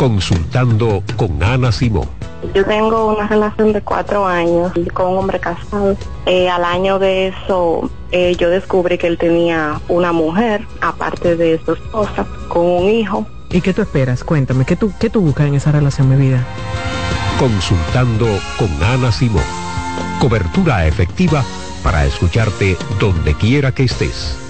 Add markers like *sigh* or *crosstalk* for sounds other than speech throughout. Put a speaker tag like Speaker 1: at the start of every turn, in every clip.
Speaker 1: Consultando con Ana Simón.
Speaker 2: Yo tengo una relación de cuatro años con un hombre casado. Eh, al año de eso, eh, yo descubrí que él tenía una mujer, aparte de su esposa, con un hijo.
Speaker 3: ¿Y qué tú esperas? Cuéntame, ¿qué tú, qué tú buscas en esa relación, mi vida?
Speaker 1: Consultando con Ana Simón. Cobertura efectiva para escucharte donde quiera que estés.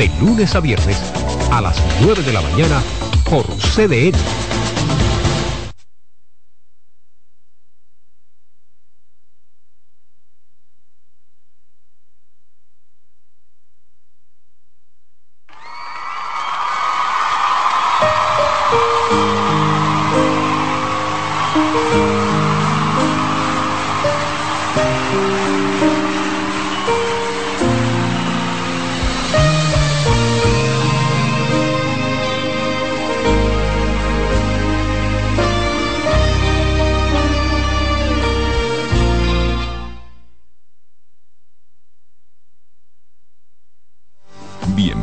Speaker 1: de lunes a viernes a las 9 de la mañana por CDN.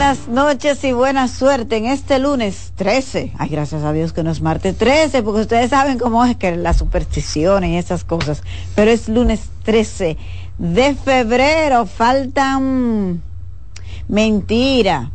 Speaker 4: Buenas noches y buena suerte en este lunes 13. Ay, gracias a Dios que no es martes 13, porque ustedes saben cómo es que las supersticiones y esas cosas. Pero es lunes 13 de febrero. Faltan. Mentira.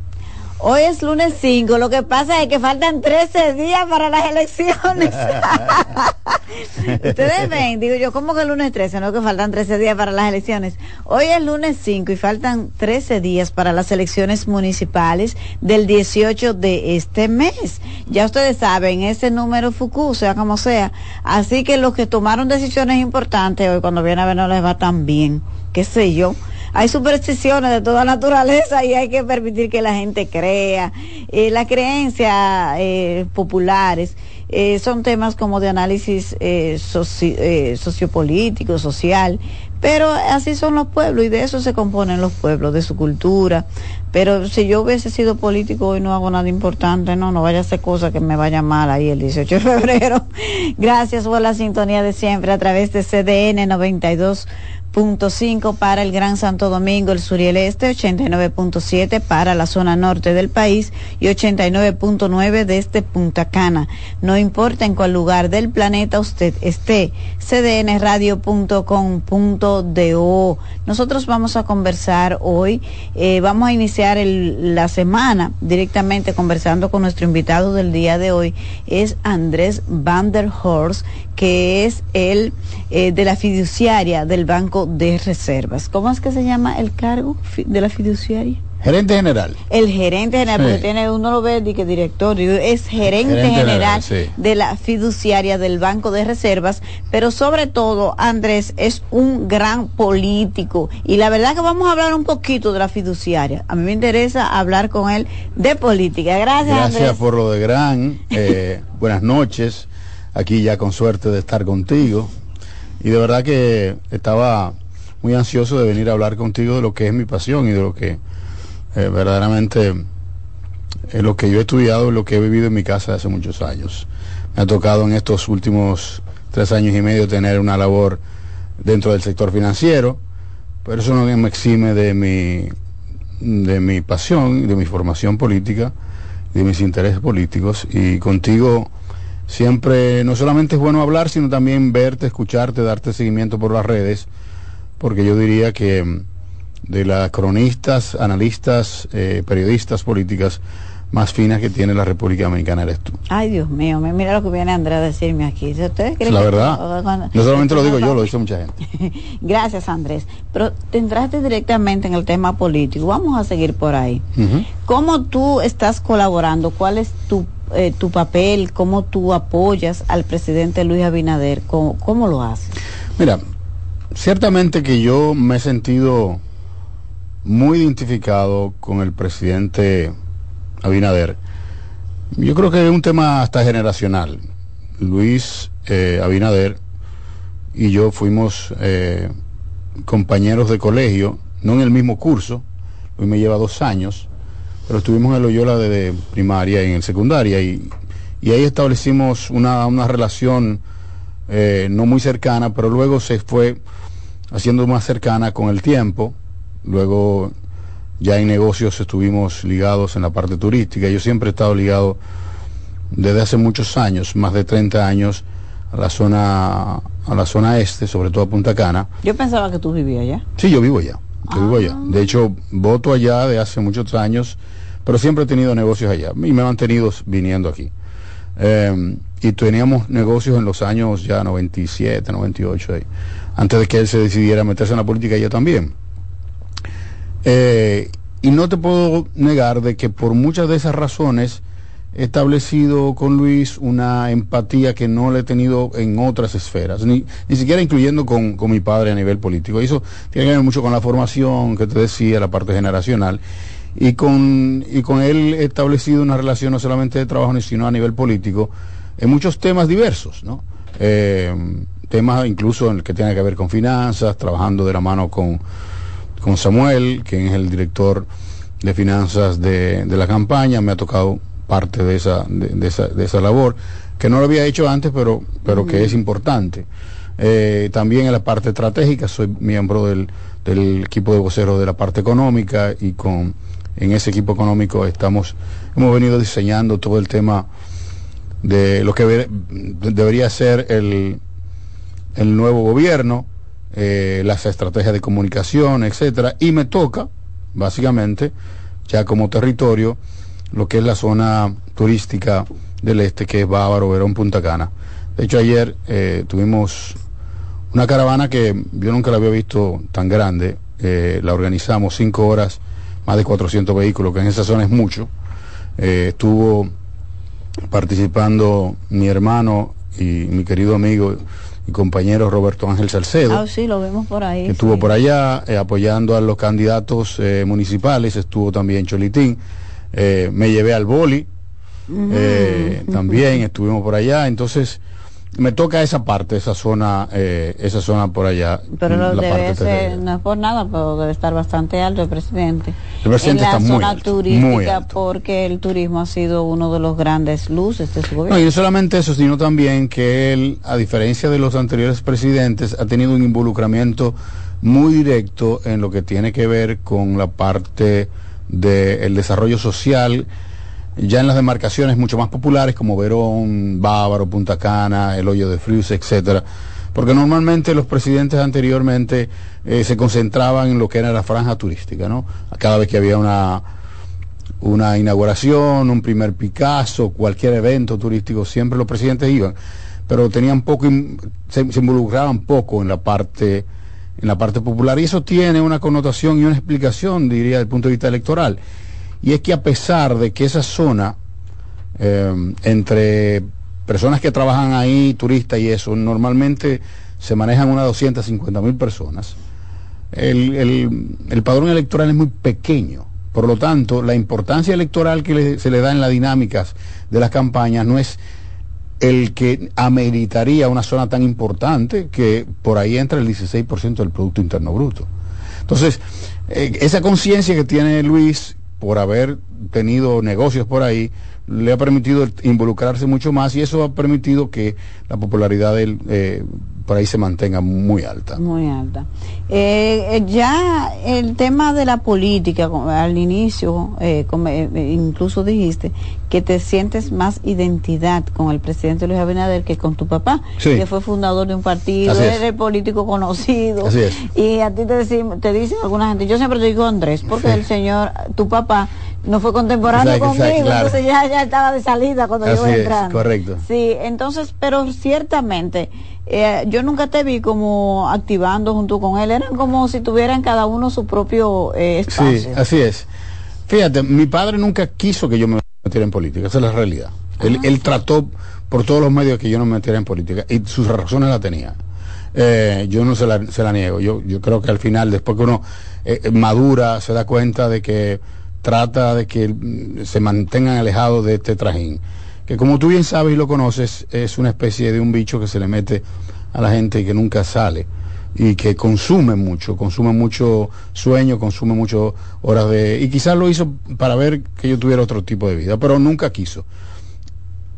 Speaker 4: Hoy es lunes 5, lo que pasa es que faltan 13 días para las elecciones. *laughs* Ustedes ven, digo yo, ¿cómo que el lunes 13? No, que faltan 13 días para las elecciones. Hoy es lunes 5 y faltan 13 días para las elecciones municipales del 18 de este mes. Ya ustedes saben, ese número FUCU, sea como sea. Así que los que tomaron decisiones importantes hoy, cuando viene a ver, no les va tan bien. ¿Qué sé yo? Hay supersticiones de toda naturaleza y hay que permitir que la gente crea. Eh, las creencias eh, populares eh, son temas como de análisis eh, sociopolítico, social, pero así son los pueblos y de eso se componen los pueblos, de su cultura. Pero si yo hubiese sido político y no hago nada importante, no, no vaya a ser cosa que me vaya mal ahí el 18 de febrero. *laughs* Gracias por la sintonía de siempre a través de CDN 92 cinco para el Gran Santo Domingo, el sur y el este, 89.7 para la zona norte del país y 89.9 desde Punta Cana. No importa en cuál lugar del planeta usted esté, cdnradio.com.do. Nosotros vamos a conversar hoy, eh, vamos a iniciar la semana directamente conversando con nuestro invitado del día de hoy, es Andrés Van der Horst, que es el eh, de la fiduciaria del Banco de Reservas. ¿Cómo es que se llama el cargo de la fiduciaria?
Speaker 5: Gerente general.
Speaker 4: El gerente general, porque tiene, uno lo ve que director, es gerente, general, de la fiduciaria del Banco de Reservas, pero sobre todo, Andrés es un gran político. Y la verdad que vamos a hablar un poquito de la fiduciaria. A mí me interesa hablar con él de política. Gracias,
Speaker 5: Gracias por lo de gran. Eh, buenas noches. Aquí ya con suerte de estar contigo. Y de verdad que estaba muy ansioso de venir a hablar contigo de lo que es mi pasión y de lo que eh, verdaderamente es lo que yo he estudiado, lo que he vivido en mi casa hace muchos años. Me ha tocado en estos últimos tres años y medio tener una labor dentro del sector financiero, pero eso no me exime de mi, de mi pasión, de mi formación política, de mis intereses políticos. Y contigo siempre no solamente es bueno hablar, sino también verte, escucharte, darte seguimiento por las redes, porque yo diría que de las cronistas, analistas, eh, periodistas políticas más finas que tiene la República Dominicana eres tú.
Speaker 4: Ay, Dios mío, mira lo que viene Andrea a decirme aquí.
Speaker 5: ¿Ustedes la verdad. no solamente lo digo yo, lo dice mucha gente. *laughs*
Speaker 4: Gracias, Andrés. Pero te entraste directamente en el tema político. Vamos a seguir por ahí. ¿Cómo tú estás colaborando? ¿Cuál es tu, eh, tu papel? ¿Cómo tú apoyas al presidente Luis Abinader? ¿Cómo, cómo lo haces?
Speaker 5: Mira, ciertamente que yo me he sentido muy identificado con el presidente Abinader. Yo creo que es un tema hasta generacional. Luis eh, Abinader y yo fuimos eh, compañeros de colegio, no en el mismo curso, Luis me lleva dos años, pero estuvimos en Loyola de, primaria y en el secundaria y, ahí establecimos una, relación eh, no muy cercana, pero luego se fue haciendo más cercana con el tiempo luego ya en negocios estuvimos ligados en la parte turística. Yo siempre he estado ligado desde hace muchos años, más de 30 años, a la zona a la zona este, sobre todo a Punta Cana.
Speaker 4: Yo pensaba que tú vivías allá.
Speaker 5: Sí, yo vivo allá. Yo vivo allá. Ah. De hecho, voto allá de hace muchos años, pero siempre he tenido negocios allá y me he mantenido viniendo aquí. Em, y teníamos negocios en los años ya 97, 98, antes de que él se decidiera meterse en la política yo también. Eh, y no te puedo negar de que por muchas de esas razones he establecido con Luis una empatía que no le he tenido en otras esferas, ni, ni siquiera incluyendo con, mi padre a nivel político. Y eso tiene que ver mucho con la formación que te decía, la parte generacional. Y con, y con él he establecido una relación no solamente de trabajo, sino a nivel político, en muchos temas diversos, ¿no? Eh, temas incluso en el que tiene que ver con finanzas, trabajando de la mano con con Samuel, quien es el director de finanzas de, la campaña, me ha tocado parte de esa, de, esa, de esa labor, que no lo había hecho antes, pero, pero que es importante. Eh, también en la parte estratégica, soy miembro del, equipo de voceros de la parte económica y con en ese equipo económico estamos, hemos venido diseñando todo el tema de lo que debería ser el, el nuevo gobierno, eh, las estrategias de comunicación, etcétera, y me toca, básicamente, ya como territorio, lo que es la zona turística del este, que es Bávaro, Verón, Punta Cana. De hecho, ayer eh, tuvimos una caravana que yo nunca la había visto tan grande. Eh, la organizamos cinco horas, más de 400 vehículos, que en esa zona es mucho. estuvo participando mi hermano y mi querido amigo mi compañero Roberto Ángel Salcedo.
Speaker 4: Ah, sí, lo vemos por ahí.
Speaker 5: estuvo por allá eh, apoyando a los candidatos eh, municipales, estuvo también Cholitín. Eh, me llevé al boli, también estuvimos por allá. Entonces, me toca esa parte, esa zona, eh, esa zona por allá.
Speaker 4: Pero lo debe ser, no es por nada, pero debe estar bastante alto el presidente.
Speaker 5: El
Speaker 4: en
Speaker 5: la
Speaker 4: está
Speaker 5: zona
Speaker 4: muy turística, porque el turismo ha sido uno de los grandes luces de su gobierno.
Speaker 5: No, y no solamente eso, sino también que él, a diferencia de los anteriores presidentes, ha tenido un involucramiento muy directo en lo que tiene que ver con la parte del desarrollo social ya en las demarcaciones mucho más populares como Verón, Bávaro, Punta Cana, el Hoyo de Frius, etcétera, porque normalmente los presidentes anteriormente eh, se concentraban en lo que era la franja turística, ¿no? Cada vez que había una una inauguración, un primer Picasso, cualquier evento turístico, siempre los presidentes iban, pero tenían poco, se, involucraban poco en la parte en la parte popular. Y eso tiene una connotación y una explicación, diría, desde el punto de vista electoral. Y es que a pesar de que esa zona, eh, entre personas que trabajan ahí, turistas y eso, normalmente se manejan unas 250 mil personas, el, padrón electoral es muy pequeño. Por lo tanto, la importancia electoral que se le da en las dinámicas de las campañas no es el que ameritaría una zona tan importante que por ahí entra el 16% del Producto Interno Bruto. Entonces, eh, esa conciencia que tiene Luis por haber tenido negocios por ahí, le ha permitido involucrarse mucho más y eso ha permitido que la popularidad de él eh, por ahí se mantenga muy alta.
Speaker 4: Muy alta. Eh, eh, ya el tema de la política, al inicio, eh, incluso dijiste que te sientes más identidad con el presidente Luis Abinader que con tu papá, que fue fundador de un partido, eres político conocido.
Speaker 5: Así es.
Speaker 4: Y a ti te, decimos, te dicen alguna gente, yo siempre te digo Andrés, porque el señor, tu papá, no fue contemporáneo conmigo, entonces ya, ya estaba de salida cuando yo entrando.
Speaker 5: correcto.
Speaker 4: Sí, entonces, pero ciertamente eh, yo nunca te vi como activando junto con él, eran como si tuvieran cada uno su propio eh, espacio.
Speaker 5: Sí, así es. Fíjate, mi padre nunca quiso que yo me metiera en política, esa es la realidad. él, ah, trató por todos los medios que yo no me metiera en política y sus razones la tenía. Eh, yo no se la, se la niego, yo, yo creo que al final, después que uno madura, se da cuenta de que trata de que se mantengan alejados de este trajín que como tú bien sabes y lo conoces, es una especie de un bicho que se le mete a la gente y que nunca sale y que consume mucho, consume mucho sueño, consume muchas horas de... Y quizás lo hizo para ver que yo tuviera otro tipo de vida, pero nunca quiso.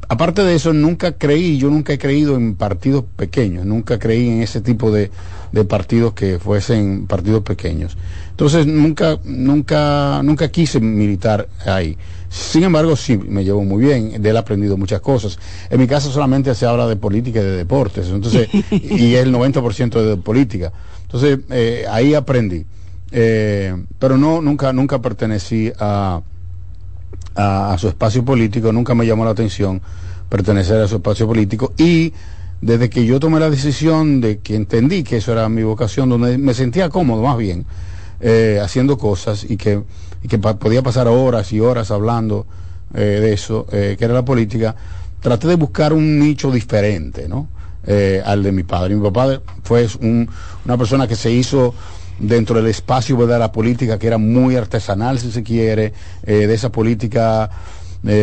Speaker 5: Aparte de eso, nunca creí, yo nunca he creído en partidos pequeños, nunca creí en ese tipo de, de partidos que fuesen partidos pequeños. Entonces nunca, nunca, nunca quise militar ahí. Sin embargo, sí, me llevo muy bien, de él he aprendido muchas cosas. En mi caso solamente se habla de política y de deportes, entonces, *laughs* y el 90% de política. Entonces, eh, ahí aprendí. Eh, pero no, nunca, nunca pertenecí a, a, su espacio político, nunca me llamó la atención pertenecer a su espacio político y desde que yo tomé la decisión de que entendí que eso era mi vocación, donde me sentía cómodo más bien, eh, haciendo cosas y que y que podía pasar horas y horas hablando eh, de eso, eh, que era la política, traté de buscar un nicho diferente, ¿no? Eh, al de mi padre. Mi papá fue una persona que se hizo dentro del espacio de la política que era muy artesanal, si se quiere, de esa política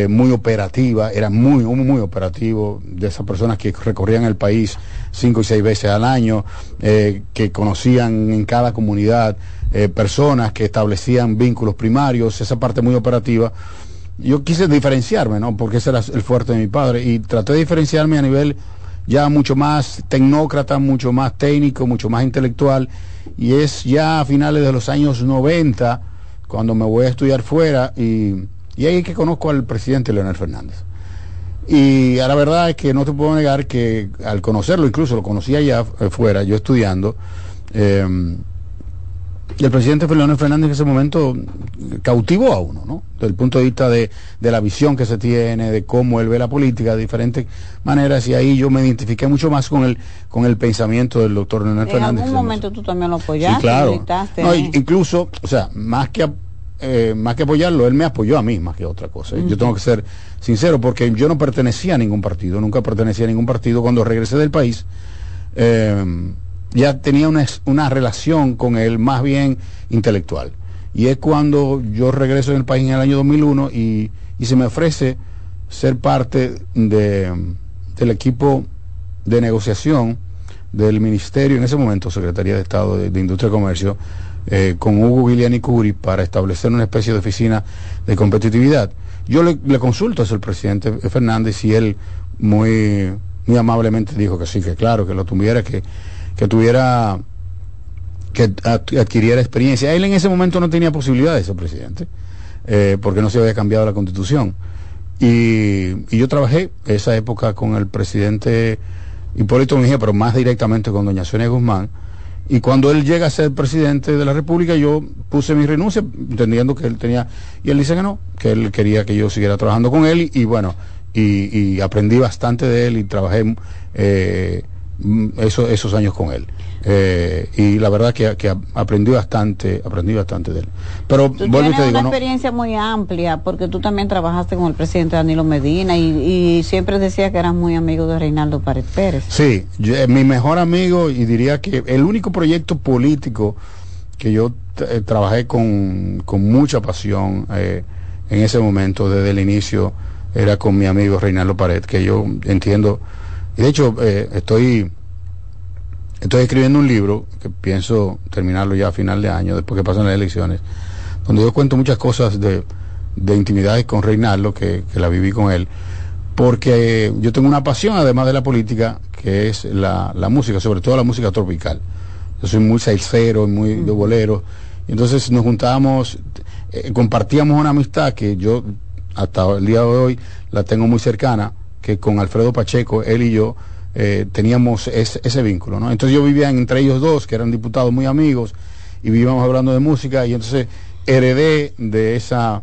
Speaker 5: muy operativa, era muy, muy operativo, de esas personas que recorrían el país cinco y seis veces al año, que conocían en cada comunidad eh, personas que establecían vínculos primarios, esa parte muy operativa. Yo quise diferenciarme, ¿no? Porque ese era el fuerte de mi padre y traté de diferenciarme a nivel ya mucho más tecnócrata, mucho más técnico, mucho más intelectual. Y es ya a finales de los años 90 cuando me voy a estudiar fuera y, y ahí es que conozco al presidente Leonel Fernández. Y a la verdad es que no te puedo negar que al conocerlo, incluso lo conocía ya fuera, yo estudiando, eh, el presidente Leonel Fernández en ese momento cautivó a uno, ¿no? Desde el punto de vista de, la visión que se tiene, de cómo él ve la política de diferentes maneras, y ahí yo me identifiqué mucho más con el, con el pensamiento del doctor Leonel Fernández.
Speaker 4: En algún momento tú también lo apoyaste.
Speaker 5: Sí, claro. incluso, o sea, más que, eh, más que apoyarlo, él me apoyó a mí más que otra cosa. Yo tengo que ser sincero, porque yo no pertenecía a ningún partido, nunca pertenecía a ningún partido. Cuando regresé del país, eh, ya tenía una, una relación con él más bien intelectual. Y es cuando yo regreso en el país en el año 2001 y, y se me ofrece ser parte de, del equipo de negociación del ministerio, en ese momento Secretaría de Estado de, Industria y Comercio, eh, con Hugo Guiliani Curi para establecer una especie de oficina de competitividad. Yo le, consulto a el presidente Fernández y él muy, muy amablemente dijo que sí, que claro, que lo tuviera, que que tuviera, que adquiriera experiencia. Él en ese momento no tenía posibilidad de ser presidente, eh, porque no se había cambiado la constitución. Y, yo trabajé esa época con el presidente Hipólito Mejía, pero más directamente con doña Sonia Guzmán. Y cuando él llega a ser presidente de la República, yo puse mi renuncia, entendiendo que él tenía, y él dice que no, que él quería que yo siguiera trabajando con él, y, bueno, y, aprendí bastante de él y trabajé eh, eso, esos años con él. Eh, y la verdad que, que, aprendí bastante, aprendí bastante de él. Pero
Speaker 4: tú tienes una experiencia muy amplia porque tú también trabajaste con el presidente Danilo Medina y, siempre decía que eras muy amigo de Reinaldo Pared Pérez.
Speaker 5: Sí, eh, mi mejor amigo y diría que el único proyecto político que yo eh, trabajé con, con, mucha pasión en ese momento desde el inicio era con mi amigo Reinaldo Pared, que yo entiendo, y de hecho estoy Estoy escribiendo un libro que pienso terminarlo ya a final de año, después que pasen las elecciones, donde yo cuento muchas cosas de, de intimidades con Reinaldo, que, que la viví con él, porque yo tengo una pasión, además de la política, que es la, la música, sobre todo la música tropical. Yo soy muy salsero, muy de bolero, y entonces nos juntábamos, eh, compartíamos una amistad que yo hasta el día de hoy la tengo muy cercana, que con Alfredo Pacheco, él y yo, eh, teníamos ese vínculo, ¿no? Entonces yo vivía entre ellos dos, que eran diputados muy amigos, y vivíamos hablando de música, y entonces heredé de esa,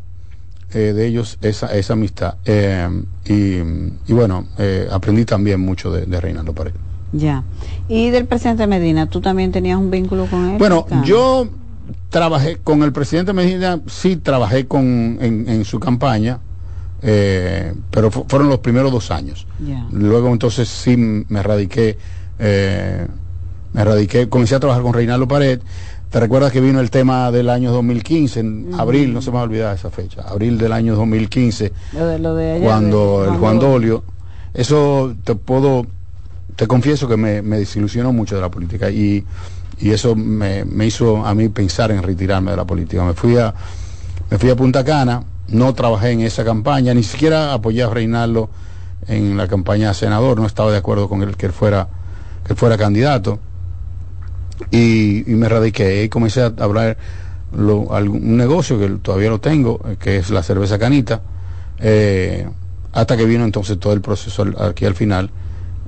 Speaker 5: eh, de ellos esa, esa amistad. Eh, y, bueno, aprendí también mucho de, de Reinaldo Pared.
Speaker 4: Ya. Y del presidente Medina, ¿tú también tenías un vínculo con él?
Speaker 5: Bueno, yo trabajé con el presidente Medina, sí trabajé con, en, en su campaña, eh, pero fueron los primeros dos años. Luego entonces sí me radiqué, eh, me radiqué, comencé a trabajar con Reinaldo Pared. ¿Te recuerdas que vino el tema del año 2015, en abril, no se me va a olvidar esa fecha, abril del año 2015, cuando el Juan Dolio, eso te puedo, te confieso que me, desilusionó mucho de la política y, y eso me, me, hizo a mí pensar en retirarme de la política. Me fui a, me fui a Punta Cana, no trabajé en esa campaña, ni siquiera apoyé a Reinaldo en la campaña de senador, no estaba de acuerdo con él que él fuera, que fuera candidato. Y, me radiqué y comencé a hablar un negocio que todavía lo tengo, que es la cerveza canita, eh, hasta que vino entonces todo el proceso aquí al final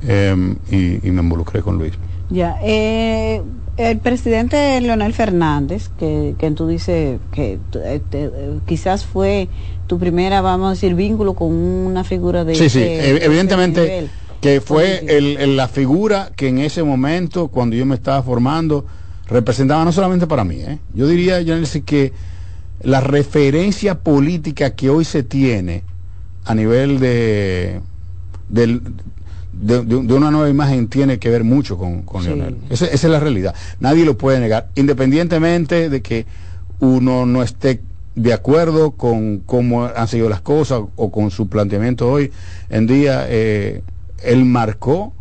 Speaker 5: em, y, me involucré con Luis.
Speaker 4: Ya, eh, el presidente Leonel Fernández, que, que tú dices que eh, quizás fue tu primera, vamos a decir, vínculo con una figura de...
Speaker 5: Sí, sí, evidentemente que fue el, la figura que en ese momento, cuando yo me estaba formando, representaba no solamente para mí, ¿eh? yo diría, que la referencia política que hoy se tiene a nivel de, del, de, una nueva imagen tiene que ver mucho con, con Leonel. Esa, es la realidad. Nadie lo puede negar, independientemente de que uno no esté de acuerdo con cómo han sido las cosas o con su planteamiento hoy en día. Eh, él marcó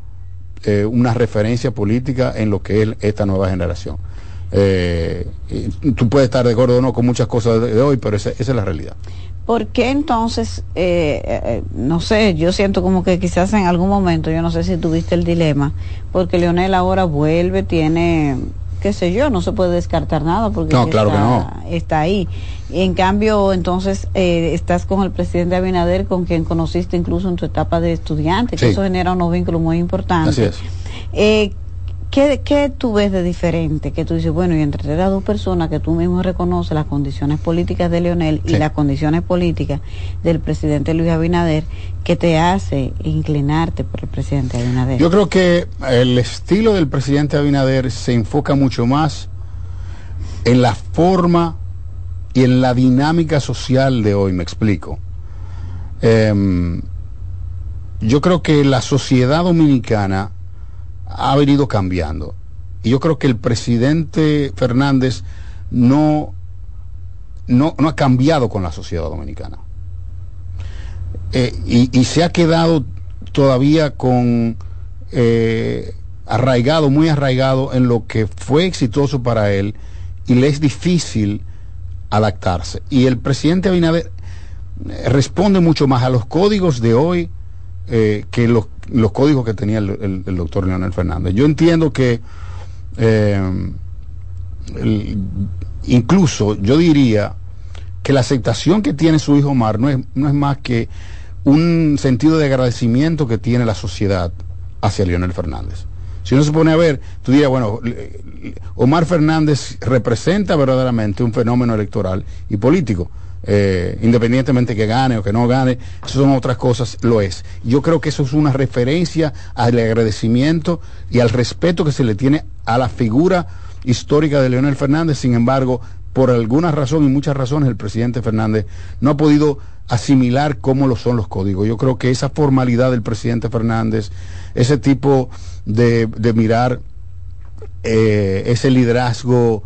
Speaker 5: eh, una referencia política en lo que es esta nueva generación. Eh, tú puedes estar de acuerdo o no con muchas cosas de, hoy, pero esa, esa, es la realidad.
Speaker 4: ¿Por qué entonces, eh, eh, no sé, yo siento como que quizás en algún momento, yo no sé si tuviste el dilema, porque Leonel ahora vuelve, tiene, qué sé yo, no se puede descartar nada porque
Speaker 5: no, claro
Speaker 4: está,
Speaker 5: que no.
Speaker 4: está ahí. En cambio, entonces, eh, estás con el presidente Abinader, con quien conociste incluso en tu etapa de estudiante, que eso genera unos vínculos muy importantes.
Speaker 5: Así es.
Speaker 4: ¿Qué, ¿Qué tú ves de diferente? Que tú dices, bueno, y entre las dos personas que tú mismo reconoces las condiciones políticas de Leonel y las condiciones políticas del presidente Luis Abinader, ¿qué te hace inclinarte por el presidente Abinader?
Speaker 5: Yo creo que el estilo del presidente Abinader se enfoca mucho más en la forma y en la dinámica social de hoy, me explico. Em, yo creo que la sociedad dominicana ha venido cambiando. Y yo creo que el presidente Fernández no, no, no ha cambiado con la sociedad dominicana. Eh, y, se ha quedado todavía con eh, arraigado, muy arraigado en lo que fue exitoso para él y le es difícil adaptarse. Y el presidente Abinader eh, responde mucho más a los códigos de hoy que los los códigos que tenía el, doctor Leonel Fernández. Yo entiendo que eh, incluso yo diría que la aceptación que tiene su hijo Omar no es, no es más que un sentido de agradecimiento que tiene la sociedad hacia Leonel Fernández. Si uno se pone a ver, tú dirías, bueno, Omar Fernández representa verdaderamente un fenómeno electoral y político. Eh, independientemente que gane o que no gane, eso son otras cosas, lo es. Yo creo que eso es una referencia al agradecimiento y al respeto que se le tiene a la figura histórica de Leonel Fernández. Sin embargo, por alguna razón y muchas razones, el presidente Fernández no ha podido asimilar cómo lo son los códigos. Yo creo que esa formalidad del presidente Fernández, ese tipo de, mirar eh, ese liderazgo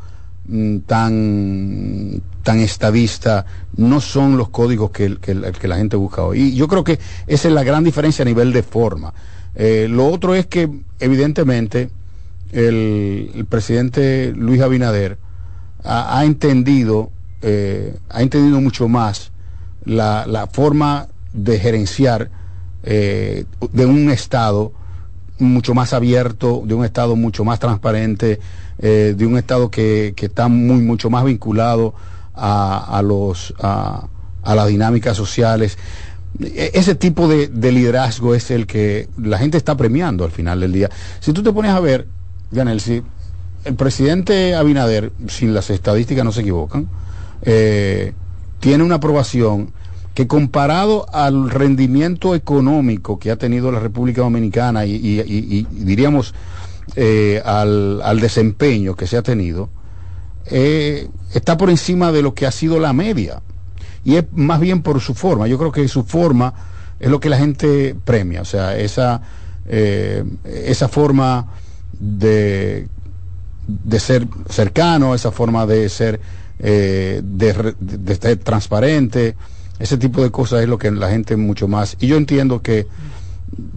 Speaker 5: mm, tan, tan estadista, no son los códigos que, la gente busca hoy. Y yo creo que esa es la gran diferencia a nivel de forma. Eh, lo otro es que, evidentemente, el, presidente Luis Abinader ha, entendido, eh, ha entendido mucho más la, forma de gerenciar eh, de un Estado mucho más abierto, de un Estado mucho más transparente, de un Estado que, está muy, mucho más vinculado a, los, a, las dinámicas sociales. E, ese tipo de, liderazgo es el que la gente está premiando al final del día. Si tú te pones a ver, Ganel, si el presidente Abinader, si las estadísticas no se equivocan, eh, tiene una aprobación que comparado al rendimiento económico que ha tenido la República Dominicana y, diríamos eh, al, desempeño que se ha tenido, eh, está por encima de lo que ha sido la media. Y es más bien por su forma. Yo creo que su forma es lo que la gente premia. O sea, esa, eh, esa forma de, de ser cercano, esa forma de ser, de, de ser transparente ese tipo de cosas es lo que la gente mucho más. Y yo entiendo que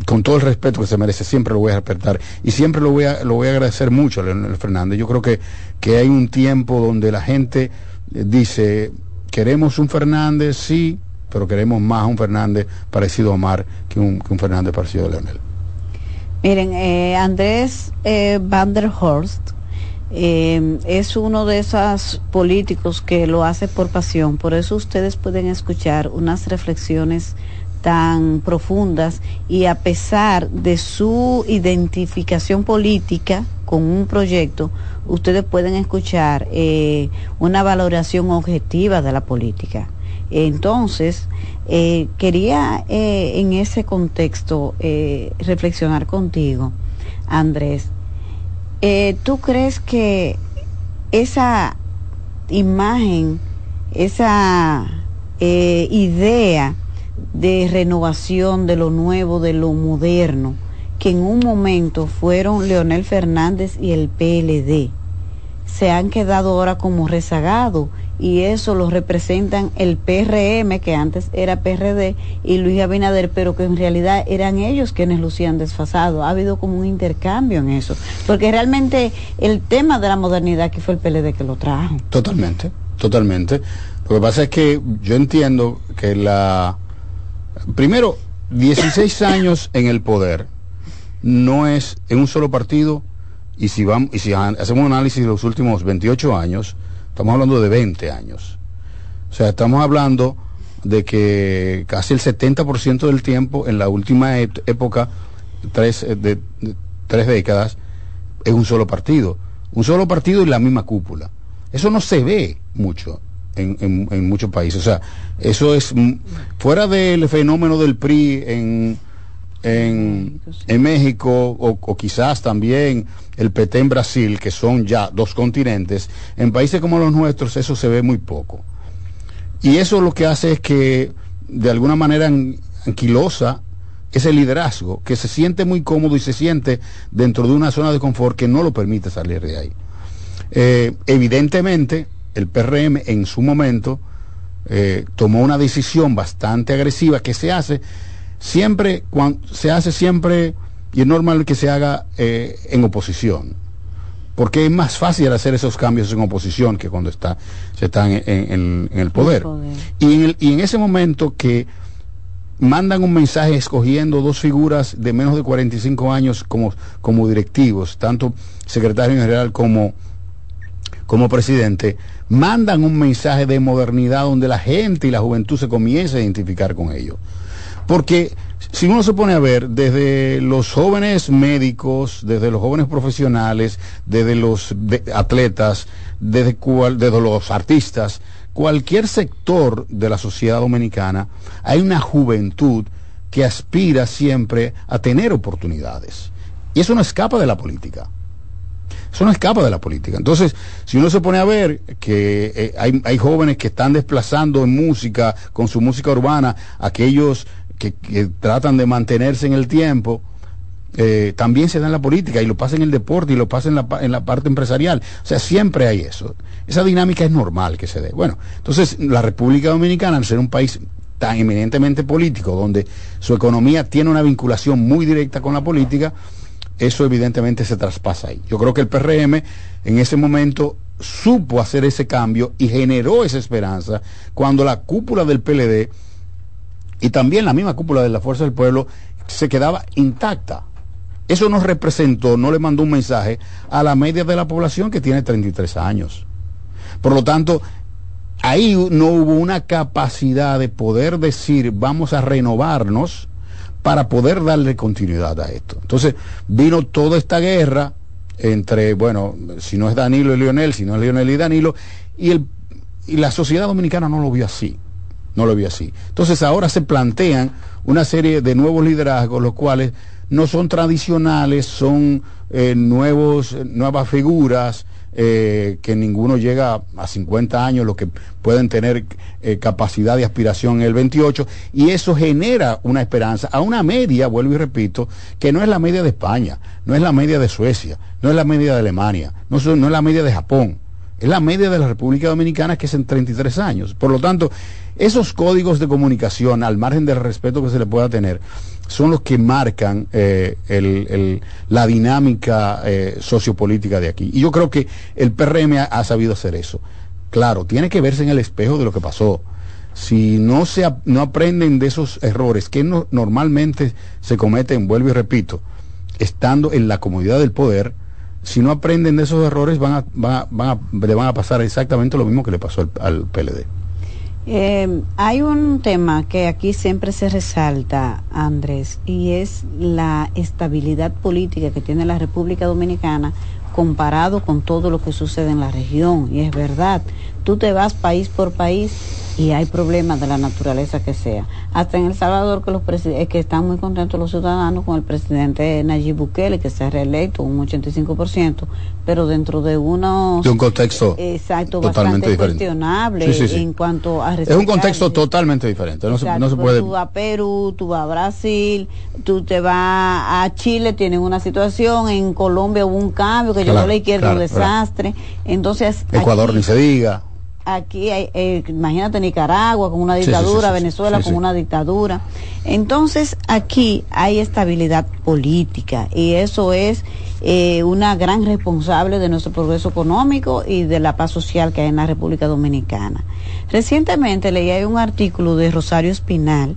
Speaker 5: con todo el respeto que se merece, siempre lo voy a respetar y siempre lo voy a, lo voy a agradecer mucho a Leonel Fernández. Yo creo que, que hay un tiempo donde la gente eh, dice, queremos un Fernández, sí, pero queremos más un Fernández parecido a Omar que un, que un Fernández parecido a Leonel.
Speaker 4: Miren, eh, Andrés eh, Van der Horst eh, es uno de esos políticos que lo hace por pasión. Por eso ustedes pueden escuchar unas reflexiones tan profundas y a pesar de su identificación política con un proyecto, ustedes pueden escuchar eh, una valoración objetiva de la política. Entonces, eh, quería en ese contexto reflexionar contigo, Andrés, eh, ¿Tú crees que esa imagen, esa eh, idea de renovación de lo nuevo, de lo moderno, que en un momento fueron Leonel Fernández y el PLD, se han quedado ahora como rezagados y eso lo representan el PRM, que antes era PRD, y Luis Abinader, pero que en realidad eran ellos quienes lucían desfasados. Ha habido como un intercambio en eso, porque realmente el tema de la modernidad que fue el PLD que lo trajo.
Speaker 5: Totalmente, totalmente. Lo que pasa es que yo entiendo que la... Primero, 16 años en el poder no es en un solo partido, y si, vamos, y si hacemos un análisis de los últimos 28 años, Estamos hablando de 20 años. O sea, estamos hablando de que casi el 70% del tiempo en la última época, tres, eh, de, tres décadas, es un solo partido. Un solo partido y la misma cúpula. Eso no se ve mucho en, muchos países. O sea, eso es fuera del fenómeno del PRI en en, en México o, quizás también el PT en Brasil, que son ya dos continentes, en países como los nuestros eso se ve muy poco. Y eso lo que hace es que de alguna manera anquilosa ese liderazgo, que se siente muy cómodo y se siente dentro de una zona de confort que no lo permite salir de ahí. Eh, evidentemente, el PRM en su momento eh, tomó una decisión bastante agresiva que se hace siempre, cuando, se hace siempre, y es normal que se haga eh, en oposición, porque es más fácil hacer esos cambios en oposición que cuando está, se está en, el poder. Y, en el, y en ese momento que mandan un mensaje escogiendo dos figuras de menos de 45 años como, como directivos, tanto secretario general como, como presidente, mandan un mensaje de modernidad donde la gente y la juventud se comienza a identificar con ellos. Porque si uno se pone a ver desde los jóvenes médicos, desde los jóvenes profesionales, desde los atletas, desde, desde los artistas, cualquier sector de la sociedad dominicana, hay una juventud que aspira siempre a tener oportunidades. Y eso no escapa de la política. Eso no escapa de la política. Entonces, si uno se pone a ver que eh, hay, hay, jóvenes que están desplazando en música, con su música urbana, aquellos que, tratan de mantenerse en el tiempo, eh, también se da en la política y lo pasa en el deporte y lo pasa en la, en la parte empresarial. O sea, siempre hay eso. Esa dinámica es normal que se dé. Bueno, entonces la República Dominicana, al ser un país tan eminentemente político, donde su economía tiene una vinculación muy directa con la política, eso evidentemente se traspasa ahí. Yo creo que el PRM en ese momento supo hacer ese cambio y generó esa esperanza cuando la cúpula del PLD y también la misma cúpula de la Fuerza del Pueblo se quedaba intacta. Eso nos representó, no le mandó un mensaje a la media de la población que tiene 33 años. Por lo tanto, ahí no hubo una capacidad de poder decir vamos a renovarnos para poder darle continuidad a esto. Entonces vino toda esta guerra entre, bueno, si no es Danilo y Lionel, si no es Lionel y Danilo, y, el, y la sociedad dominicana no lo vio así, no lo vio así. Entonces ahora se plantean una serie de nuevos liderazgos, los cuales no son tradicionales, son eh, nuevos, nuevas figuras, eh, que ninguno llega a 50 años, los que pueden tener eh, capacidad de aspiración en el 28, y eso genera una esperanza a una media, vuelvo y repito, que no es la media de España, no es la media de Suecia, no es la media de Alemania, no, no es la media de Japón, es la media de la República Dominicana que es en 33 años. Por lo tanto, esos códigos de comunicación, al margen del respeto que se le pueda tener, son los que marcan eh, la dinámica eh, sociopolítica de aquí. Y yo creo que el PRM ha, sabido hacer eso. Claro, tiene que verse en el espejo de lo que pasó. Si no, se, no aprenden de esos errores que normalmente se cometen, vuelvo y repito, estando en la comodidad del poder, si no aprenden de esos errores van a, le van a pasar exactamente lo mismo que le pasó al PLD.
Speaker 4: Eh, hay un tema que aquí siempre se resalta, Andrés, y es la estabilidad política que tiene la República Dominicana comparado con todo lo que sucede en la región. Y es verdad, tú te vas país por país y hay problemas de la naturaleza que sea. Hasta en El Salvador que los que están muy contentos los ciudadanos con el presidente Nayib Bukele que se ha reelecto un 85%, pero dentro de uno
Speaker 5: de un contexto
Speaker 4: exacto totalmente cuestionable en cuanto a
Speaker 5: Es un contexto totalmente diferente, no, se, no se puede
Speaker 4: Tú vas a Perú, tú vas a Brasil, tú te vas a Chile, tienen una situación, en Colombia hubo un cambio que llegó la izquierda un desastre. Entonces,
Speaker 5: Ecuador ni se diga
Speaker 4: aquí hay, eh, imagínate Nicaragua con una dictadura, Venezuela con una dictadura. Entonces aquí hay estabilidad política y eso es eh, una gran responsable de nuestro progreso económico y de la paz social que hay en la República Dominicana. Recientemente leí un artículo de Rosario Espinal,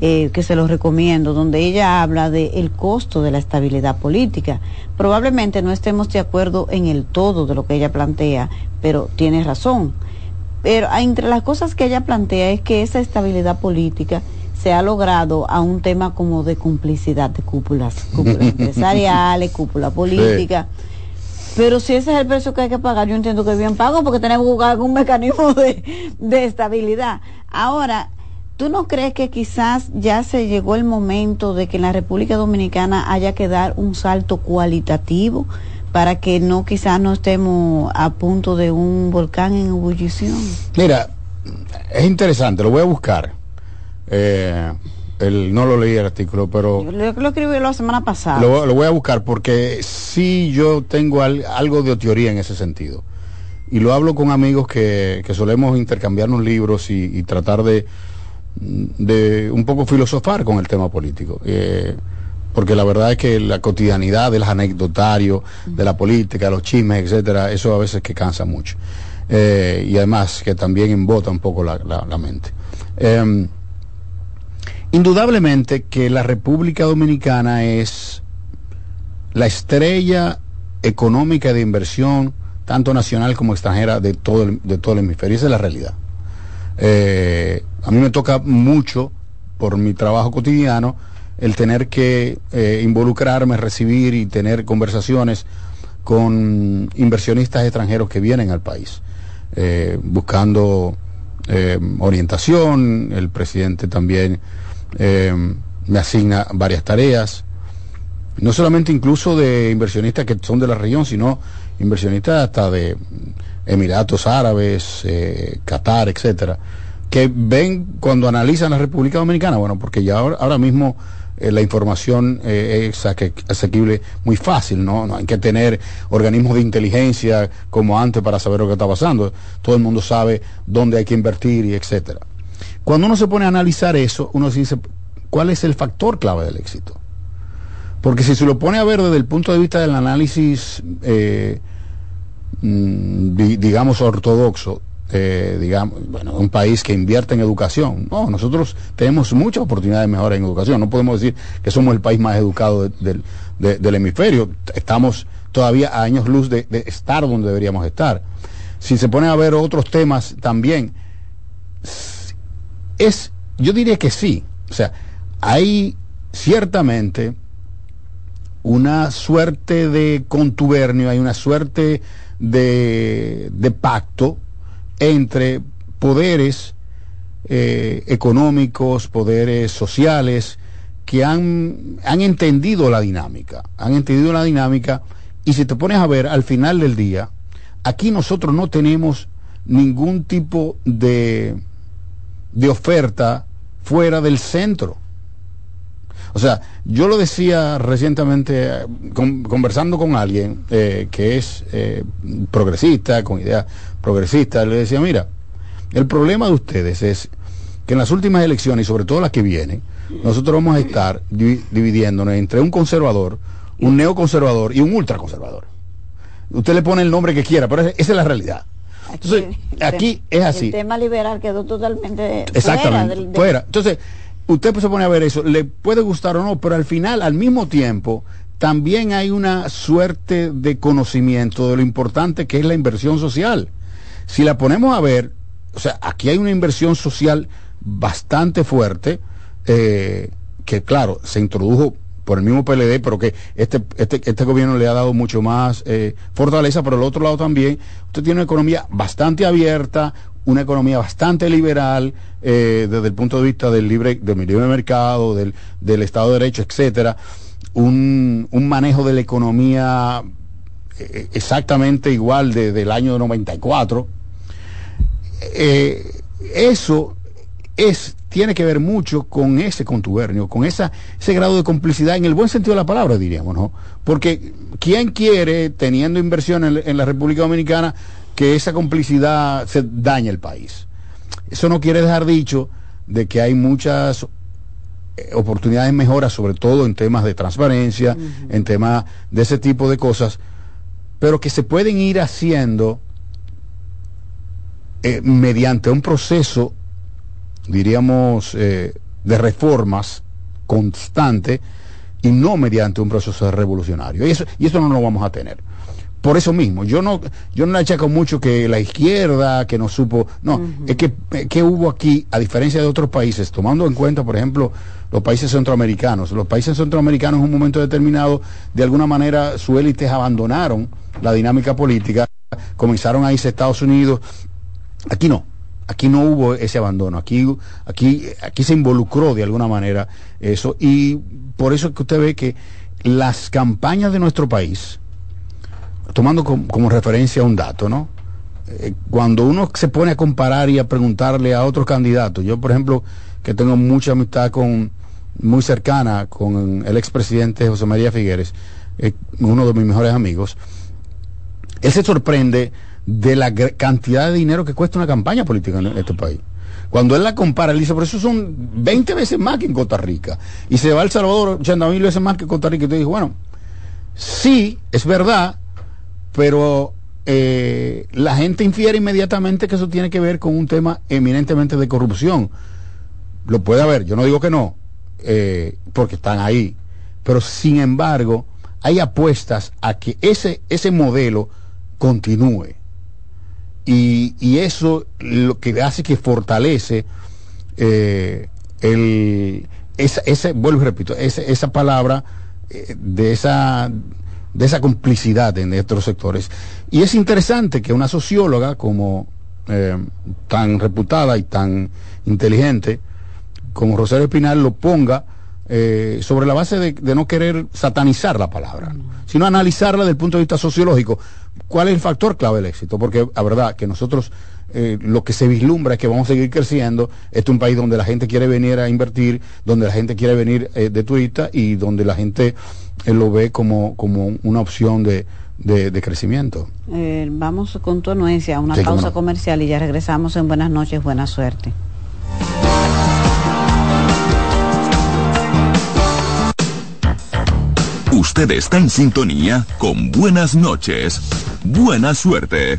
Speaker 4: eh, que se lo recomiendo, donde ella habla del costo de la estabilidad política. Probablemente no estemos de acuerdo en el todo de lo que ella plantea, pero tiene razón. Pero entre las cosas que ella plantea es que esa estabilidad política se ha logrado a un tema como de complicidad de cúpulas, cúpulas *laughs* empresariales, cúpula política. Pero si ese es el precio que hay que pagar, yo entiendo que es bien pago porque tenemos que buscar algún mecanismo de, de estabilidad. Ahora, ¿tú no crees que quizás ya se llegó el momento de que en la República Dominicana haya que dar un salto cualitativo? para que no quizás no estemos a punto de un volcán en ebullición.
Speaker 5: Mira, es interesante, lo voy a buscar. Eh, el, no lo leí el artículo, pero...
Speaker 4: Yo lo, escribí la semana pasada.
Speaker 5: Lo, voy a buscar porque sí yo tengo algo de teoría en ese sentido. Y lo hablo con amigos que, que solemos intercambiarnos libros y, tratar de, de un poco filosofar con el tema político. Eh, porque la verdad es que la cotidianidad de los anecdotarios, de la política, los chismes, etcétera, eso a veces que cansa mucho. Eh, y además que también embota un poco la, mente. Em, indudablemente que la República Dominicana es la estrella económica de inversión, tanto nacional como extranjera, de todo el, de todo el hemisferio. Esa es la realidad. Eh, a mí me toca mucho, por mi trabajo cotidiano, el tener que eh, involucrarme, recibir y tener conversaciones con inversionistas extranjeros que vienen al país, eh, buscando orientación. El presidente también me asigna varias tareas, no solamente incluso de inversionistas que son de la región, sino inversionistas hasta de Emiratos Árabes, Qatar, etcétera, que ven cuando analizan la República Dominicana, bueno, porque ya ahora mismo eh, la información eh, es asequible muy fácil, ¿no? ¿no? hay que tener organismos de inteligencia como antes para saber lo que está pasando. Todo el mundo sabe dónde hay que invertir y etcétera. Cuando uno se pone a analizar eso, uno se dice, ¿cuál es el factor clave del éxito? Porque si se lo pone a ver desde el punto de vista del análisis, eh, mm, digamos, ortodoxo, digamos, bueno, un país que invierte en educación. No, nosotros tenemos muchas oportunidades de mejora en educación. No podemos decir que somos el país más educado del hemisferio. Estamos todavía a años luz de, estar donde deberíamos estar. Si se pone a ver otros temas también, es, yo diría que sí. O sea, hay ciertamente una suerte de contubernio, hay una suerte de, de pacto entre poderes eh, económicos, poderes sociales, que han, han entendido la dinámica, han entendido la dinámica, y si te pones a ver al final del día, aquí nosotros no tenemos ningún tipo de, de oferta fuera del centro. O sea, yo lo decía recientemente conversando con alguien eh, que es eh, progresista, con ideas progresistas, le decía, mira, el problema de ustedes es que en las últimas elecciones, y sobre todo las que vienen, nosotros vamos a estar dividiéndonos entre un conservador, un neoconservador y un ultraconservador. Usted le pone el nombre que quiera, pero esa es la realidad. Entonces, aquí, es así.
Speaker 4: El tema liberal quedó totalmente
Speaker 5: Exactamente, fuera. fuera. Entonces, usted se pone a ver eso, le puede gustar o no, pero al final, al mismo tiempo, también hay una suerte de conocimiento de lo importante que es la inversión social. Si la ponemos a ver, o sea, aquí hay una inversión social bastante fuerte, eh, que claro, se introdujo por el mismo PLD, pero que este, este, este gobierno le ha dado mucho más eh, fortaleza, pero el otro lado también, usted tiene una economía bastante abierta, una economía bastante liberal eh, desde el punto de vista del libre, del libre mercado, del, del Estado de Derecho, etcétera, un, un manejo de la economía eh, exactamente igual desde el año 94. Eh, eso es, tiene que ver mucho con ese contubernio, con esa, ese grado de complicidad, en el buen sentido de la palabra, diríamos, ¿no? Porque ¿quién quiere, teniendo inversión en la República Dominicana, que esa complicidad se dañe el país. Eso no quiere dejar dicho de que hay muchas eh, oportunidades de mejora, sobre todo en temas de transparencia, en temas de ese tipo de cosas, pero que se pueden ir haciendo eh, mediante un proceso, diríamos, eh, de reformas constante y no mediante un proceso revolucionario. Y eso, y eso no lo vamos a tener por eso mismo. Yo no, yo no le achaco mucho que la izquierda, que no supo, no, es que, que hubo aquí, a diferencia de otros países, tomando en cuenta, por ejemplo, los países centroamericanos. Los países centroamericanos en un momento determinado, de alguna manera, sus élites abandonaron la dinámica política, comenzaron a irse a Estados Unidos. Aquí no. Aquí no hubo ese abandono, aquí, aquí, aquí se involucró de alguna manera eso y por eso es que usted ve que las campañas de nuestro país, tomando como, referencia un dato, ¿no? Eh, cuando uno se pone a comparar y a preguntarle a otros candidatos, yo por ejemplo, que tengo mucha amistad con, muy cercana con el expresidente José María Figueres, eh, uno de mis mejores amigos, él se sorprende de la cantidad de dinero que cuesta una campaña política en este país. Cuando él la compara, él dice, por eso son 20 veces más que en Costa Rica. Y se va a El Salvador 80 mil veces más que en Costa Rica. Y te dice, bueno, sí, es verdad pero eh, la gente infiere inmediatamente que eso tiene que ver con un tema eminentemente de corrupción. Lo puede haber, yo no digo que no, eh, porque están ahí, pero sin embargo hay apuestas a que ese, ese modelo continúe. Y, y eso lo que hace que fortalece eh, el, esa, ese, vuelvo y repito, esa palabra eh, de esa de esa complicidad en estos sectores. Y es interesante que una socióloga como eh, tan reputada y tan inteligente como Rosario Espinal lo ponga eh, sobre la base de, no querer satanizar la palabra, sino analizarla desde el punto de vista sociológico. ¿Cuál es el factor clave del éxito? Porque la verdad que nosotros eh, lo que se vislumbra es que vamos a seguir creciendo. Este es un país donde la gente quiere venir a invertir, donde la gente quiere venir de turista y donde la gente lo ve como, como una opción de, de, crecimiento.
Speaker 4: Eh, vamos con tu anuencia a una pausa comercial y ya regresamos en Buenas noches, buena suerte.
Speaker 6: Usted está en sintonía con Buenas noches, buena suerte.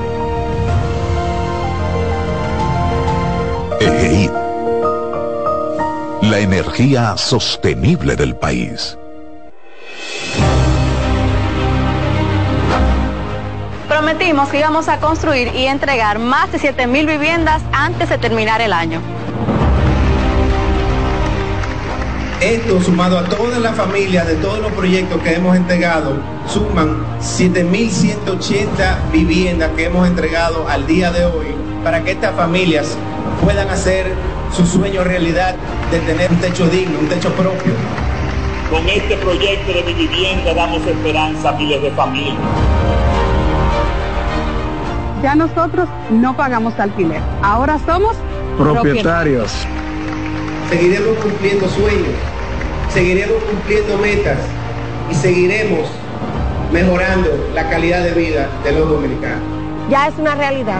Speaker 6: La energía sostenible del país.
Speaker 7: Prometimos que íbamos a construir y entregar más de 7.000 viviendas antes de terminar el año.
Speaker 8: Esto sumado a todas las familias de todos los proyectos que hemos entregado, suman 7.180 viviendas que hemos entregado al día de hoy para que estas familias puedan hacer su sueño realidad de tener un techo digno, un techo propio.
Speaker 9: Con este proyecto de mi vivienda damos esperanza a miles de familias.
Speaker 10: Ya nosotros no pagamos alquiler, ahora somos propietarios.
Speaker 8: Seguiremos cumpliendo sueños, seguiremos cumpliendo metas y seguiremos mejorando la calidad de vida de los dominicanos.
Speaker 7: Ya es una realidad.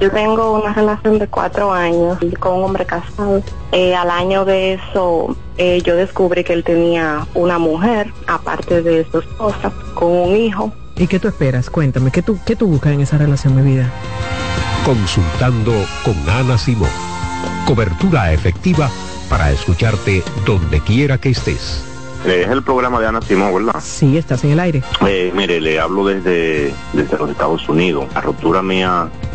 Speaker 2: yo tengo una relación de cuatro años con un hombre casado. Eh, al año de eso, eh, yo descubrí que él tenía una mujer, aparte de su esposa, con un hijo.
Speaker 11: ¿Y qué tú esperas? Cuéntame, ¿qué tú, qué tú buscas en esa relación de vida?
Speaker 1: Consultando con Ana Simón. Cobertura efectiva para escucharte donde quiera que estés.
Speaker 12: Es el programa de Ana Simón, ¿verdad?
Speaker 11: Sí, estás en el aire.
Speaker 12: Eh, mire, le hablo desde, desde los Estados Unidos. La ruptura mía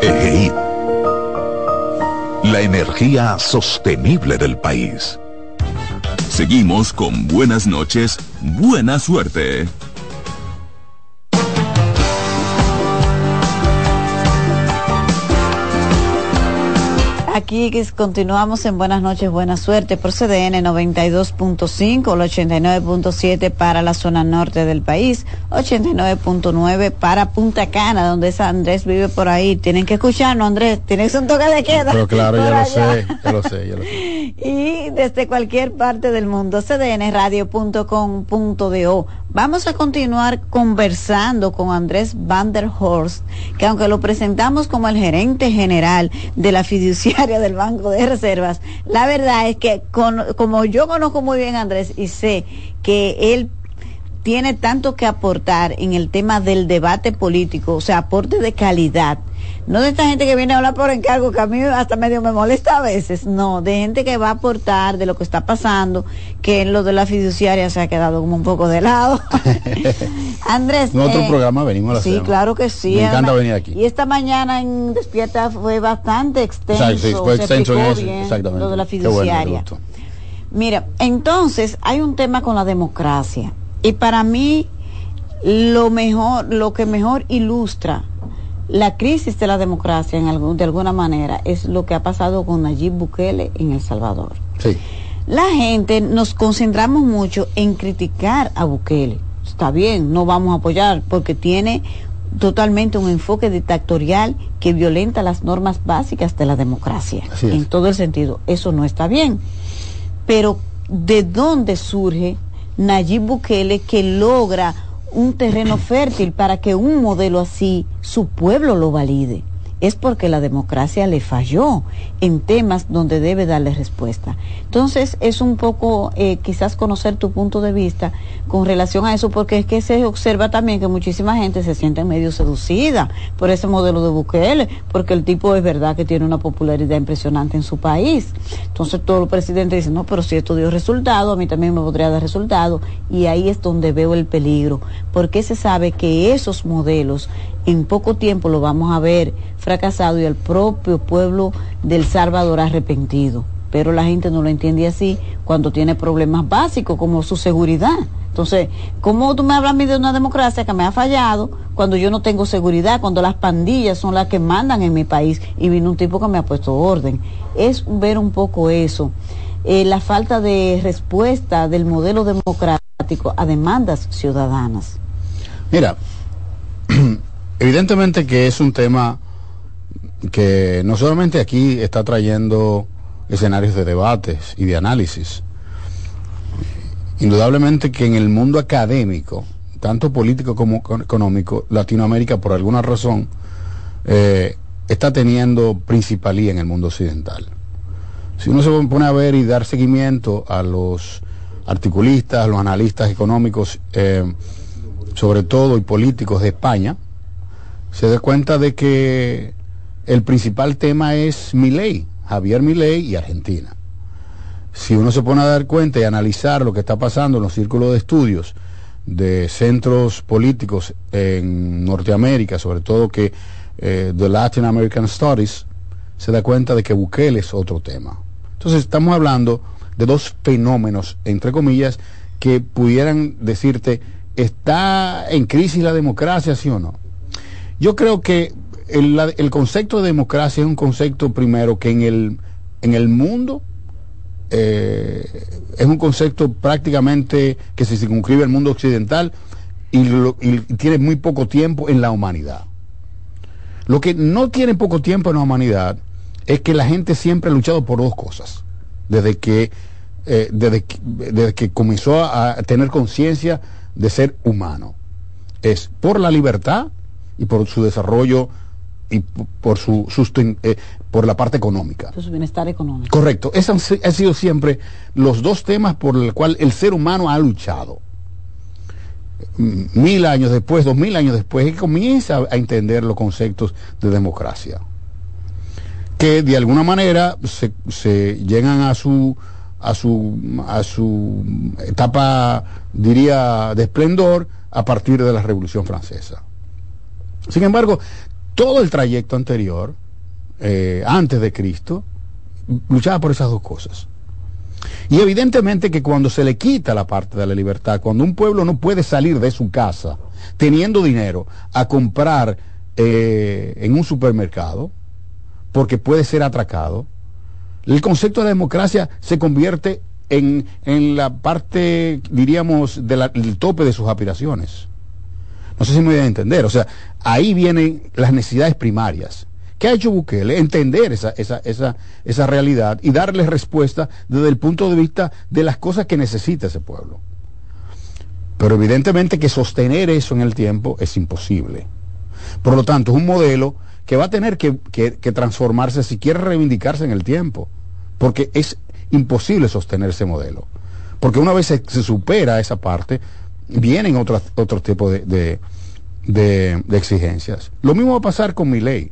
Speaker 6: EGI. La energía sostenible del país.
Speaker 13: Seguimos con buenas noches, buena suerte.
Speaker 4: Aquí continuamos en Buenas noches, buena suerte por CDN 92.5, el 89.7 para la zona norte del país, 89.9 para Punta Cana, donde es Andrés vive por ahí. Tienen que escucharnos, Andrés, tienes un toque de queda.
Speaker 5: Pero claro, *laughs* ya lo sé, ya lo sé, ya lo sé. *laughs*
Speaker 4: Y desde cualquier parte del mundo, cdnradio.com.do. Vamos a continuar conversando con Andrés Van der Horst, que aunque lo presentamos como el gerente general de la fiduciaria del Banco de Reservas, la verdad es que como yo conozco muy bien a Andrés y sé que él tiene tanto que aportar en el tema del debate político, o sea, aporte de calidad no de esta gente que viene a hablar por encargo, que a mí hasta medio me molesta a veces, no, de gente que va a aportar de lo que está pasando, que en lo de la fiduciaria se ha quedado como un poco de lado. *laughs* *laughs* Andrés.
Speaker 5: En otro eh, programa venimos a la
Speaker 4: Sí, claro que sí.
Speaker 5: Me encanta venir aquí.
Speaker 4: Y esta mañana en Despierta fue bastante extenso. Sí, fue extenso bien exactamente. Lo de la fiduciaria. Mira, entonces hay un tema con la democracia. Y para mí, lo mejor, lo que mejor ilustra la crisis de la democracia en algún, de alguna manera es lo que ha pasado con Nayib Bukele en El Salvador.
Speaker 5: Sí.
Speaker 4: La gente nos concentramos mucho en criticar a Bukele. Está bien, no vamos a apoyar porque tiene totalmente un enfoque dictatorial que violenta las normas básicas de la democracia. En todo el sentido, eso no está bien. Pero ¿de dónde surge Nayib Bukele que logra un terreno fértil para que un modelo así su pueblo lo valide es porque la democracia le falló en temas donde debe darle respuesta. Entonces es un poco eh, quizás conocer tu punto de vista con relación a eso, porque es que se observa también que muchísima gente se siente medio seducida por ese modelo de Bukele, porque el tipo es verdad que tiene una popularidad impresionante en su país. Entonces todos los presidentes dicen, no, pero si esto dio resultado, a mí también me podría dar resultado. Y ahí es donde veo el peligro, porque se sabe que esos modelos en poco tiempo lo vamos a ver fracasado y el propio pueblo del Salvador arrepentido. Pero la gente no lo entiende así cuando tiene problemas básicos como su seguridad. Entonces, ¿cómo tú me hablas a mí de una democracia que me ha fallado cuando yo no tengo seguridad, cuando las pandillas son las que mandan en mi país y vino un tipo que me ha puesto orden? Es ver un poco eso. Eh, la falta de respuesta del modelo democrático a demandas ciudadanas.
Speaker 5: Mira, evidentemente que es un tema que no solamente aquí está trayendo escenarios de debates y de análisis, indudablemente que en el mundo académico, tanto político como económico, Latinoamérica por alguna razón eh, está teniendo principalía en el mundo occidental. Si uno se pone a ver y dar seguimiento a los articulistas, a los analistas económicos, eh, sobre todo y políticos de España, se da cuenta de que el principal tema es Milei, Javier Milei y Argentina. Si uno se pone a dar cuenta y analizar lo que está pasando en los círculos de estudios de centros políticos en Norteamérica, sobre todo que eh, The Latin American Studies, se da cuenta de que Bukele es otro tema. Entonces estamos hablando de dos fenómenos, entre comillas, que pudieran decirte, ¿está en crisis la democracia, sí o no? Yo creo que el, concepto de democracia es un concepto primero que en el, en el mundo eh, es un concepto prácticamente que se circunscribe al mundo occidental y, tiene muy poco tiempo en la humanidad. Lo que no tiene poco tiempo en la humanidad es que la gente siempre ha luchado por dos cosas. Desde que, eh, desde, desde que comenzó a tener conciencia de ser humano. Es por la libertad y por su desarrollo y por su eh, por la parte económica.
Speaker 4: Por su bienestar económico.
Speaker 5: Correcto. Esos han, sido siempre los dos temas por los cuales el ser humano ha luchado. Mil años después, dos mil años después, que comienza a entender los conceptos de democracia. Que de alguna manera se, se llegan a su a su a su etapa diría de esplendor a partir de la Revolución Francesa. Sin embargo, todo el trayecto anterior, eh, antes de Cristo, luchaba por esas dos cosas. Y evidentemente que cuando se le quita la parte de la libertad, cuando un pueblo no puede salir de su casa teniendo dinero a comprar eh, en un supermercado, porque puede ser atracado, el concepto de democracia se convierte en, la parte, diríamos, del tope de sus aspiraciones. No sé si me voy a entender. O sea, ahí vienen las necesidades primarias. ¿Qué ha hecho Bukele? Entender esa, esa, esa, esa realidad y darle respuesta desde el punto de vista de las cosas que necesita ese pueblo. Pero evidentemente que sostener eso en el tiempo es imposible. Por lo tanto, es un modelo que va a tener que, transformarse si quiere reivindicarse en el tiempo, porque es imposible sostener ese modelo. Porque una vez se supera esa parte, vienen otros otro tipo de, de, exigencias. Lo mismo va a pasar con mi ley.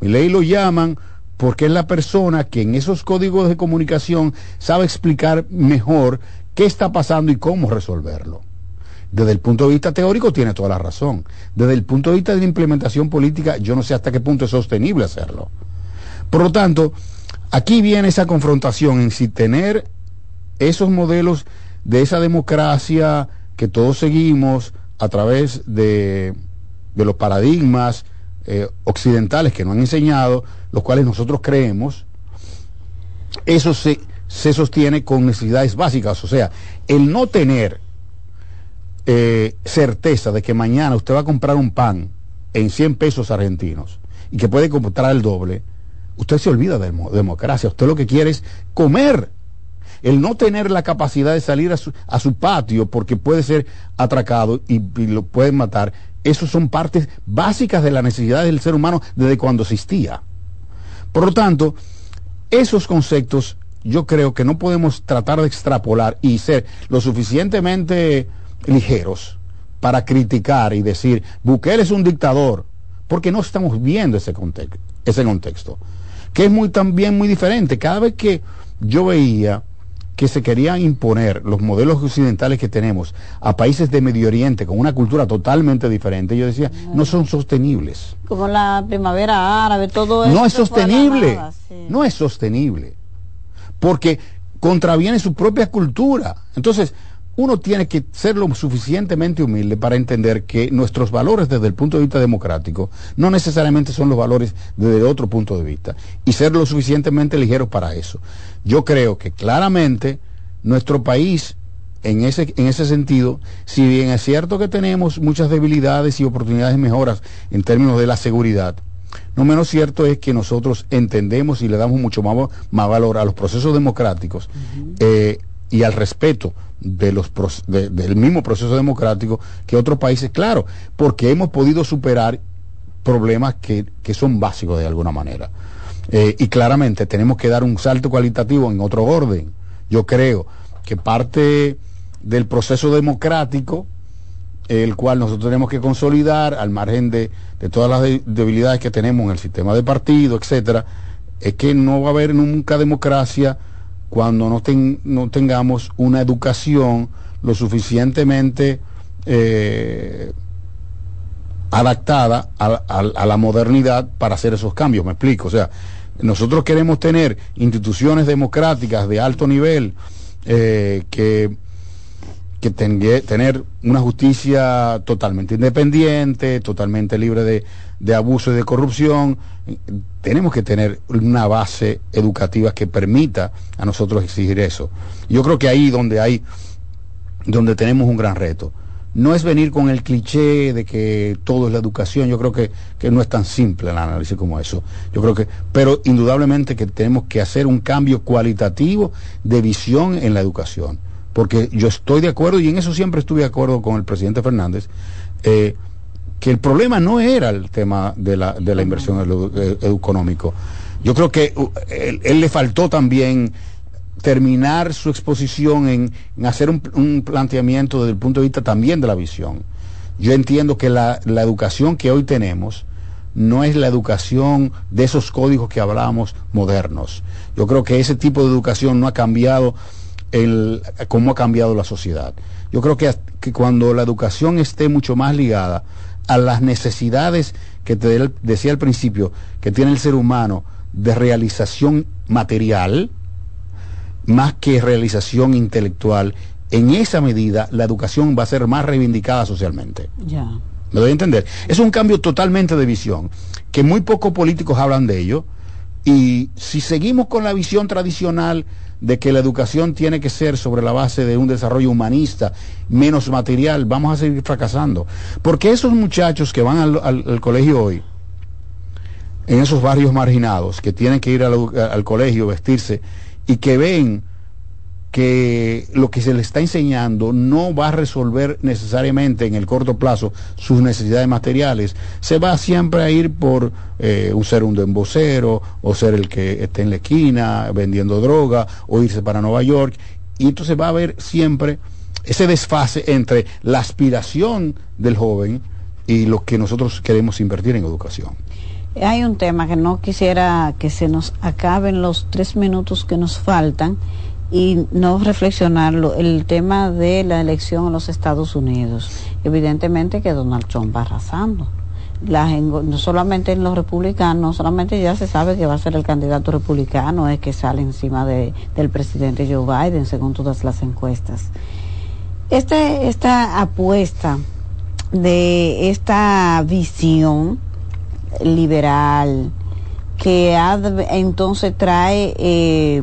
Speaker 5: Mi ley lo llaman porque es la persona que en esos códigos de comunicación sabe explicar mejor qué está pasando y cómo resolverlo. Desde el punto de vista teórico tiene toda la razón. Desde el punto de vista de la implementación política, yo no sé hasta qué punto es sostenible hacerlo. Por lo tanto, aquí viene esa confrontación en si tener esos modelos de esa democracia que todos seguimos a través de, los paradigmas eh, occidentales que nos han enseñado, los cuales nosotros creemos, eso se, se sostiene con necesidades básicas. O sea, el no tener eh, certeza de que mañana usted va a comprar un pan en 100 pesos argentinos y que puede comprar el doble, usted se olvida de democracia. Usted lo que quiere es comer el no tener la capacidad de salir a su, patio porque puede ser atracado y, lo pueden matar, esos son partes básicas de la necesidad del ser humano desde cuando existía. Por lo tanto, esos conceptos yo creo que no podemos tratar de extrapolar y ser lo suficientemente ligeros para criticar y decir, Bukele es un dictador, porque no estamos viendo ese, contexto, ese contexto, que es muy también muy diferente. Cada vez que yo veía que se querían imponer los modelos occidentales que tenemos a países de Medio Oriente con una cultura totalmente diferente, yo decía, no son sostenibles.
Speaker 4: Como la primavera árabe, todo eso.
Speaker 5: No es sostenible, no es sostenible, porque contraviene su propia cultura. Entonces, uno tiene que ser lo suficientemente humilde para entender que nuestros valores desde el punto de vista democrático no necesariamente son los valores desde otro punto de vista y ser lo suficientemente ligeros para eso. Yo creo que claramente nuestro país en ese, en ese sentido, si bien es cierto que tenemos muchas debilidades y oportunidades de mejoras en términos de la seguridad, no menos cierto es que nosotros entendemos y le damos mucho más, más valor a los procesos democráticos eh, y al respeto de los del mismo proceso democrático que otros países, claro, porque hemos podido superar problemas que, son básicos de alguna manera. Eh, y claramente tenemos que dar un salto cualitativo en otro orden. Yo creo que parte del proceso democrático, el cual nosotros tenemos que consolidar al margen de, todas las debilidades que tenemos en el sistema de partido, etcétera, es que no va a haber nunca democracia cuando no, no tengamos una educación lo suficientemente eh, adaptada a, la modernidad para hacer esos cambios. Me explico. O sea, nosotros queremos tener instituciones democráticas de alto nivel eh, que, que tener una justicia totalmente independiente, totalmente libre de, de abuso y de corrupción, tenemos que tener una base educativa que permita a nosotros exigir eso. Yo creo que ahí donde hay, donde tenemos un gran reto. No es venir con el cliché de que todo es la educación, yo creo que, que no es tan simple el análisis como eso. Yo creo que, pero indudablemente que tenemos que hacer un cambio cualitativo de visión en la educación. Porque yo estoy de acuerdo, y en eso siempre estuve de acuerdo con el presidente Fernández, eh, el problema no era el tema de la, de la inversión económico. Yo creo que uh, él, le faltó también terminar su exposición en, hacer un, planteamiento desde el punto de vista también de la visión. Yo entiendo que la, la educación que hoy tenemos no es la educación de esos códigos que hablábamos modernos. Yo creo que ese tipo de educación no ha cambiado el, cómo ha cambiado la sociedad. Yo creo que, que cuando la educación esté mucho más ligada a las necesidades que te decía al principio, que tiene el ser humano de realización material, más que realización intelectual, en esa medida la educación va a ser más reivindicada socialmente. Ya. ¿Me doy a entender? Es un cambio totalmente de visión, que muy pocos políticos hablan de ello, y si seguimos con la visión tradicional de que la educación tiene que ser sobre la base de un desarrollo humanista, menos material, vamos a seguir fracasando. Porque esos muchachos que van al, colegio hoy, en esos barrios marginados, que tienen que ir al colegio, vestirse, y que ven que lo que se le está enseñando no va a resolver necesariamente en el corto plazo sus necesidades materiales, se va siempre a ir por eh, ser un embocero o ser el que esté en la esquina vendiendo droga o irse para Nueva York y entonces va a haber siempre ese desfase entre la aspiración del joven y lo que nosotros queremos invertir en educación.
Speaker 4: Hay un tema que no quisiera que se nos acaben los tres minutos que nos faltan y no reflexionarlo, el tema de la elección en los Estados Unidos. Evidentemente que Donald Trump va arrasando. no solamente en los republicanos, no solamente ya se sabe que va a ser el candidato republicano, es que sale encima de, del presidente Joe Biden, según todas las encuestas. Este, esta apuesta de esta visión liberal que entonces trae eh,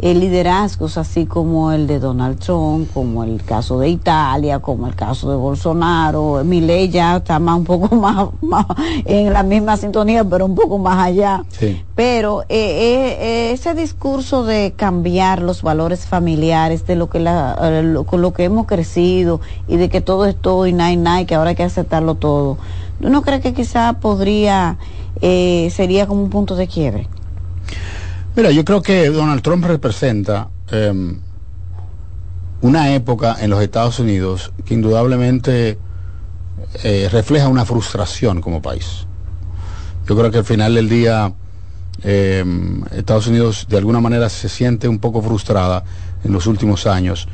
Speaker 4: liderazgos así como el de Donald Trump, como el caso de Italia, como el caso de Bolsonaro. Milei ya está más un poco *laughs* más, en la misma sintonía, pero un poco más allá. Pero eh, eh, ese discurso de cambiar los valores familiares, de lo que la, eh, con lo que hemos crecido y de que todo es todo y nada y nada y que ahora hay que aceptarlo todo. ¿Uno cree que quizá podría, sería como un punto de quiebre?
Speaker 5: Mira, yo creo que Donald Trump representa em, una época en los Estados Unidos que indudablemente eh, refleja una frustración como país. Yo creo que al final del día em, Estados Unidos de alguna manera se siente un poco frustrada en los últimos años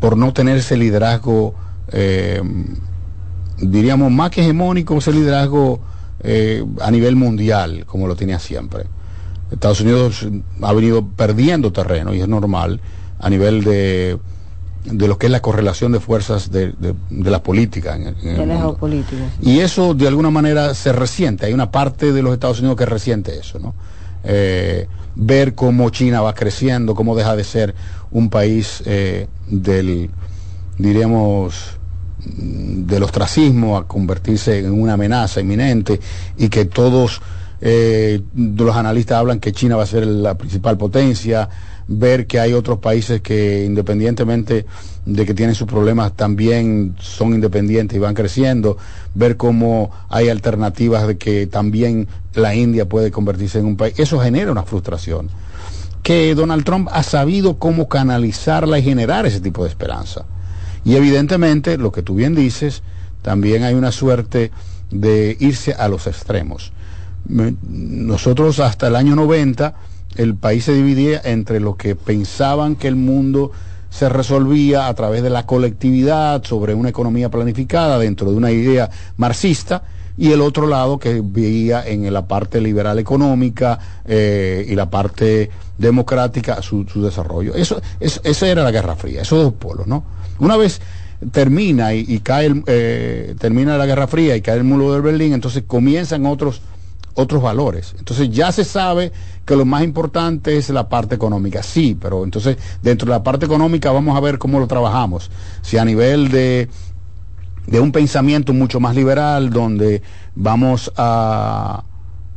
Speaker 5: por no tener ese liderazgo, em, diríamos, más que hegemónico, ese liderazgo eh, a nivel mundial, como lo tenía siempre. Estados Unidos ha venido perdiendo terreno y es normal a nivel de, de lo que es la correlación de fuerzas de, de, la política. En, Y eso de alguna manera se resiente. Hay una parte de los Estados Unidos que resiente eso, ¿no? Eh, ver cómo China va creciendo, cómo deja de ser un país eh, del, diríamos, del ostracismo a convertirse en una amenaza inminente y que todos eh, los analistas hablan que China va a ser la principal potencia, ver que hay otros países que independientemente de que tienen sus problemas también son independientes y van creciendo, ver cómo hay alternativas de que también la India puede convertirse en un país, eso genera una frustración. Que Donald Trump ha sabido cómo canalizarla y generar ese tipo de esperanza. Y evidentemente, lo que tú bien dices, también hay una suerte de irse a los extremos nosotros hasta el año 90 el país se dividía entre los que pensaban que el mundo se resolvía a través de la colectividad sobre una economía planificada dentro de una idea marxista y el otro lado que veía en la parte liberal económica eh, y la parte democrática su, desarrollo. Eso, esa era la Guerra Fría, esos dos polos, ¿no? Una vez termina y, cae eh, termina la Guerra Fría y cae el muro de Berlín, entonces comienzan otros otros valores. Entonces ya se sabe que lo más importante es la parte económica. Sí, pero entonces dentro de la parte económica vamos a ver cómo lo trabajamos. Si a nivel de, de un pensamiento mucho más liberal, donde vamos a,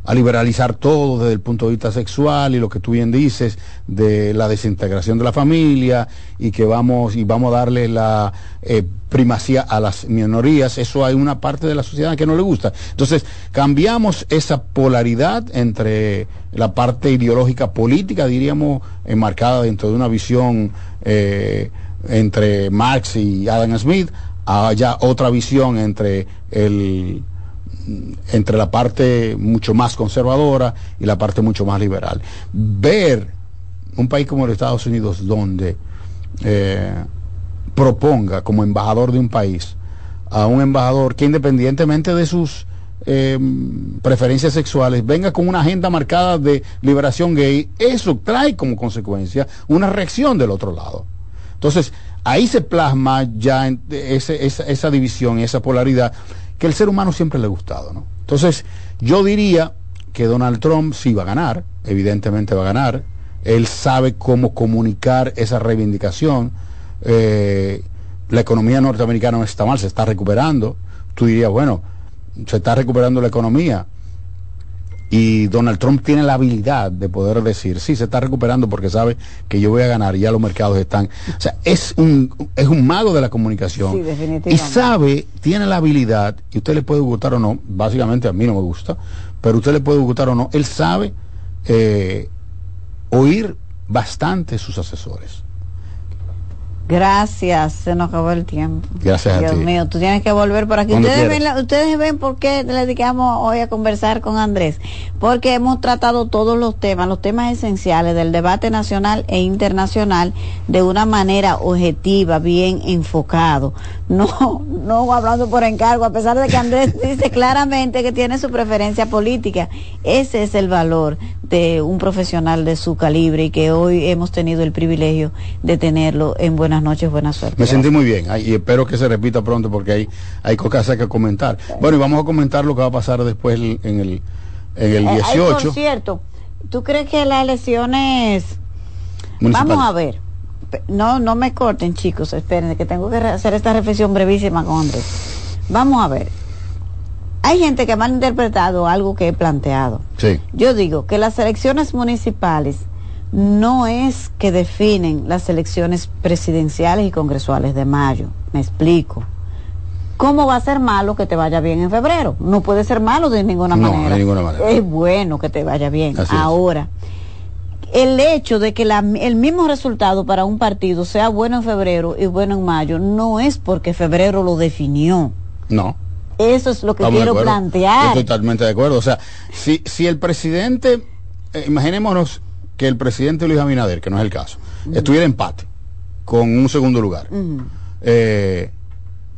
Speaker 5: a liberalizar todo desde el punto de vista sexual y lo que tú bien dices de la desintegración de la familia y que vamos y vamos a darle la eh, primacía a las minorías. Eso hay una parte de la sociedad que no le gusta. Entonces cambiamos esa polaridad entre la parte ideológica política diríamos enmarcada dentro de una visión eh, entre Marx y Adam Smith a ya otra visión entre el entre la parte mucho más conservadora y la parte mucho más liberal. Ver un país como los Estados Unidos donde eh, proponga como embajador de un país a un embajador que independientemente de sus eh, preferencias sexuales venga con una agenda marcada de liberación gay, eso trae como consecuencia una reacción del otro lado. Entonces, ahí se plasma ya esa, esa división, esa polaridad que el ser humano siempre le ha gustado, ¿no? Entonces, yo diría que Donald Trump sí va a ganar, evidentemente va a ganar, él sabe cómo comunicar esa reivindicación, eh, la economía norteamericana no está mal, se está recuperando, tú dirías, bueno, se está recuperando la economía, y Donald Trump tiene la habilidad de poder decir, sí, se está recuperando porque sabe que yo voy a ganar y ya los mercados están. O sea, es un, es un mago de la comunicación. Sí, definitivamente. Y sabe, tiene la habilidad, y usted le puede gustar o no, básicamente a mí no me gusta, pero usted le puede gustar o no, él sabe eh, oír bastante sus asesores.
Speaker 4: Gracias, se nos acabó el tiempo.
Speaker 5: Gracias
Speaker 4: Dios mío, tú tienes que volver por aquí. Ustedes ven, ustedes ven por qué le dedicamos hoy a conversar con Andrés. Porque hemos tratado todos los temas, los temas esenciales del debate nacional e internacional de una manera objetiva, bien enfocado. No, no hablando por encargo, a pesar de que Andrés *laughs* dice claramente que tiene su preferencia política. Ese es el valor de un profesional de su calibre y que hoy hemos tenido el privilegio de tenerlo en buenas noches, buena suerte.
Speaker 5: Me sentí muy bien y espero que se repita pronto porque hay, hay cosas que comentar. Bueno, y vamos a comentar lo que va a pasar después en el, en el 18. Eh,
Speaker 4: por cierto, ¿tú crees que las elecciones... Vamos a ver. No, no me corten, chicos, esperen, que tengo que hacer esta reflexión brevísima con Andrés. Vamos a ver hay gente que ha interpretado algo que he planteado.
Speaker 5: Sí.
Speaker 4: Yo digo que las elecciones municipales no es que definen las elecciones presidenciales y congresuales de mayo. Me explico. ¿Cómo va a ser malo que te vaya bien en febrero? No puede ser malo de ninguna manera.
Speaker 5: De ninguna manera.
Speaker 4: Es bueno que te vaya bien. Ahora, el hecho de que el mismo resultado para un partido sea bueno en febrero y bueno en mayo no es porque febrero lo definió.
Speaker 5: No.
Speaker 4: Eso es lo que quiero plantear.
Speaker 5: Estoy totalmente de acuerdo. O sea, si, si el presidente, eh, imaginémonos que el presidente Luis Abinader, que no es el caso, estuviera empate con un segundo lugar. Eh,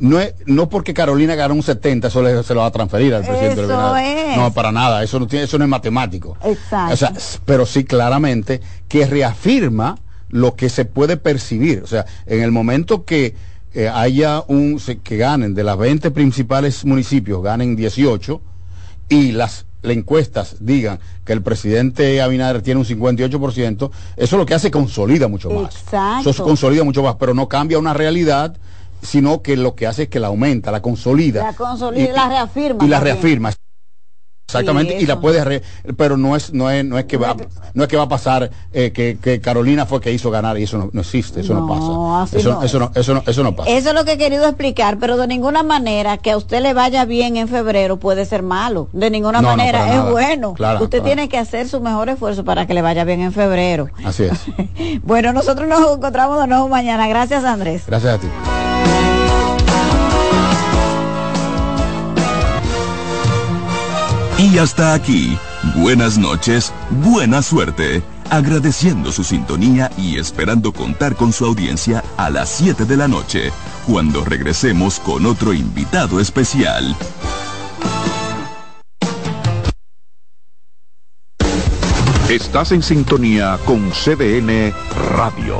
Speaker 5: no, es, no porque Carolina ganó un 70, eso se lo va a transferir al presidente
Speaker 4: eso
Speaker 5: No, para nada, eso no, tiene, eso no es matemático.
Speaker 4: Exacto.
Speaker 5: O sea, pero sí claramente que reafirma lo que se puede percibir. O sea, en el momento que eh, haya un que ganen de las 20 principales municipios, ganen 18 y las, encuestas digan que el presidente Abinader tiene un 58%, eso lo que hace consolida mucho más.
Speaker 4: Exacto.
Speaker 5: Eso consolida mucho más, pero no cambia una realidad sino que lo que hace es que la aumenta, la consolida.
Speaker 4: La consolida y, la reafirma.
Speaker 5: Y la reafirma. Exactamente, y, la puede pero no es no es no es que va no es que va a pasar eh, que, Carolina fue que hizo ganar y eso no, existe, eso no, pasa. Eso, eso, no, eso, no, eso no pasa.
Speaker 4: Eso es lo que he querido explicar, pero de ninguna manera que a usted le vaya bien en febrero puede ser malo. De ninguna manera es bueno. usted tiene que hacer su mejor esfuerzo para que le vaya bien en febrero.
Speaker 5: Así es. *laughs*
Speaker 4: bueno, nosotros nos encontramos de nuevo mañana. Gracias, Andrés.
Speaker 5: Gracias a ti.
Speaker 13: Y hasta aquí, buenas noches, buena suerte, agradeciendo su sintonía y esperando contar con su audiencia a las 7 de la noche, cuando regresemos con otro invitado especial. Estás en sintonía con CDN Radio.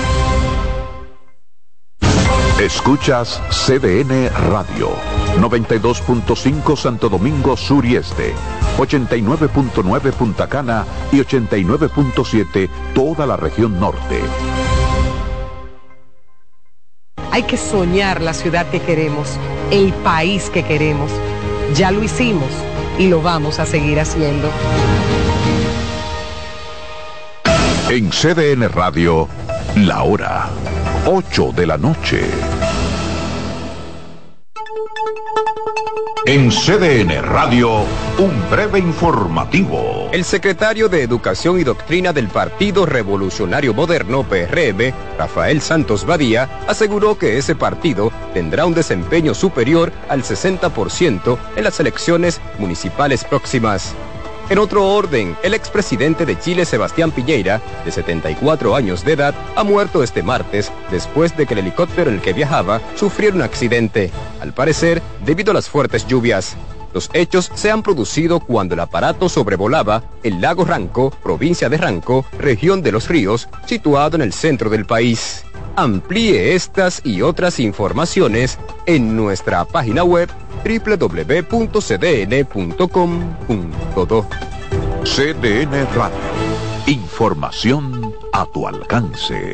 Speaker 6: Escuchas CDN Radio, 92.5 Santo Domingo Sur y Este, 89.9 Punta Cana y 89.7 toda la región norte.
Speaker 14: Hay que soñar la ciudad que queremos, el país que queremos. Ya lo hicimos y lo vamos a seguir haciendo.
Speaker 6: En CDN Radio, la hora 8 de la noche. En CDN Radio, un breve informativo.
Speaker 15: El secretario de Educación y Doctrina del Partido Revolucionario Moderno, PRM, Rafael Santos Badía, aseguró que ese partido tendrá un desempeño superior al 60% en las elecciones municipales próximas. En otro orden, el expresidente de Chile, Sebastián Piñeira, de 74 años de edad, ha muerto este martes después de que el helicóptero en el que viajaba sufriera un accidente, al parecer debido a las fuertes lluvias. Los hechos se han producido cuando el aparato sobrevolaba el lago Ranco, provincia de Ranco, región de los ríos, situado en el centro del país. Amplíe estas y otras informaciones en nuestra página web www.cdn.com.do.
Speaker 6: CDN Radio. Información a tu alcance.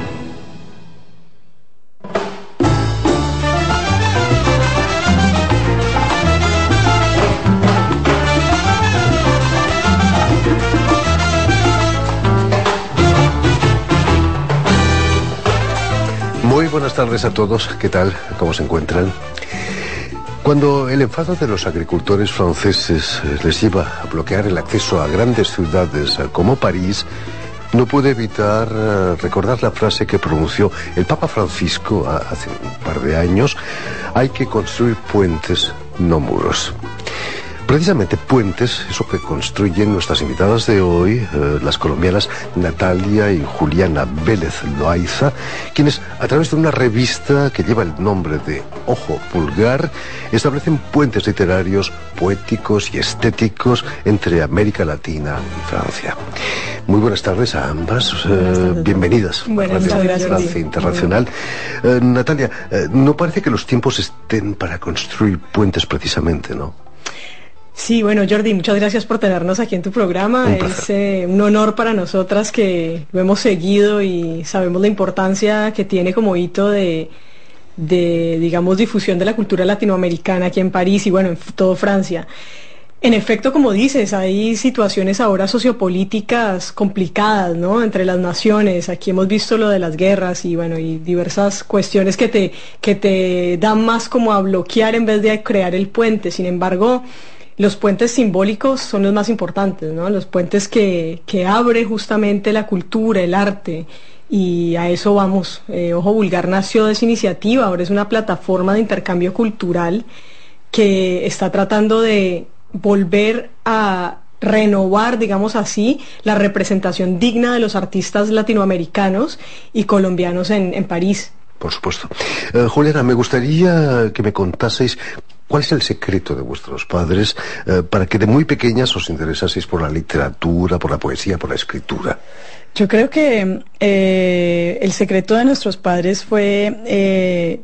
Speaker 16: Buenas tardes a todos. ¿Qué tal? ¿Cómo se encuentran? Cuando el enfado de los agricultores franceses eh, les lleva a bloquear el acceso a grandes ciudades eh, como París, no pude evitar eh, recordar la frase que pronunció el Papa Francisco hace un par de años, hay que construir puentes, no muros. Precisamente puentes, eso que construyen nuestras invitadas de hoy, eh, las colombianas Natalia y Juliana Vélez Loaiza, quienes a través de una revista que lleva el nombre de Ojo Pulgar, establecen puentes literarios, poéticos y estéticos entre América Latina y Francia. Muy buenas tardes a ambas, eh, bienvenidas.
Speaker 3: Buenas tardes.
Speaker 16: Francia Internacional. Eh, Natalia, no parece que los tiempos estén para construir puentes precisamente, ¿no?
Speaker 3: Sí, bueno, Jordi, muchas gracias por tenernos aquí en tu programa.
Speaker 16: Un
Speaker 3: es eh, un honor para nosotras que lo hemos seguido y sabemos la importancia que tiene como hito de, de, digamos, difusión de la cultura latinoamericana aquí en París y bueno, en todo Francia. En efecto, como dices, hay situaciones ahora sociopolíticas complicadas, ¿no? Entre las naciones. Aquí hemos visto lo de las guerras y bueno, y diversas cuestiones que te, que te dan más como a bloquear en vez de crear el puente. Sin embargo, los puentes simbólicos son los más importantes, ¿no? Los puentes que, que abre justamente la cultura, el arte. Y a eso vamos. Eh, Ojo Vulgar nació de esa iniciativa, ahora es una plataforma de intercambio cultural que está tratando de volver a renovar, digamos así, la representación digna de los artistas latinoamericanos y colombianos en, en París.
Speaker 16: Por supuesto. Eh, Juliana, me gustaría que me contaseis cuál es el secreto de vuestros padres eh, para que de muy pequeñas os interesaseis por la literatura, por la poesía, por la escritura.
Speaker 17: Yo creo que eh, el secreto de nuestros padres fue eh,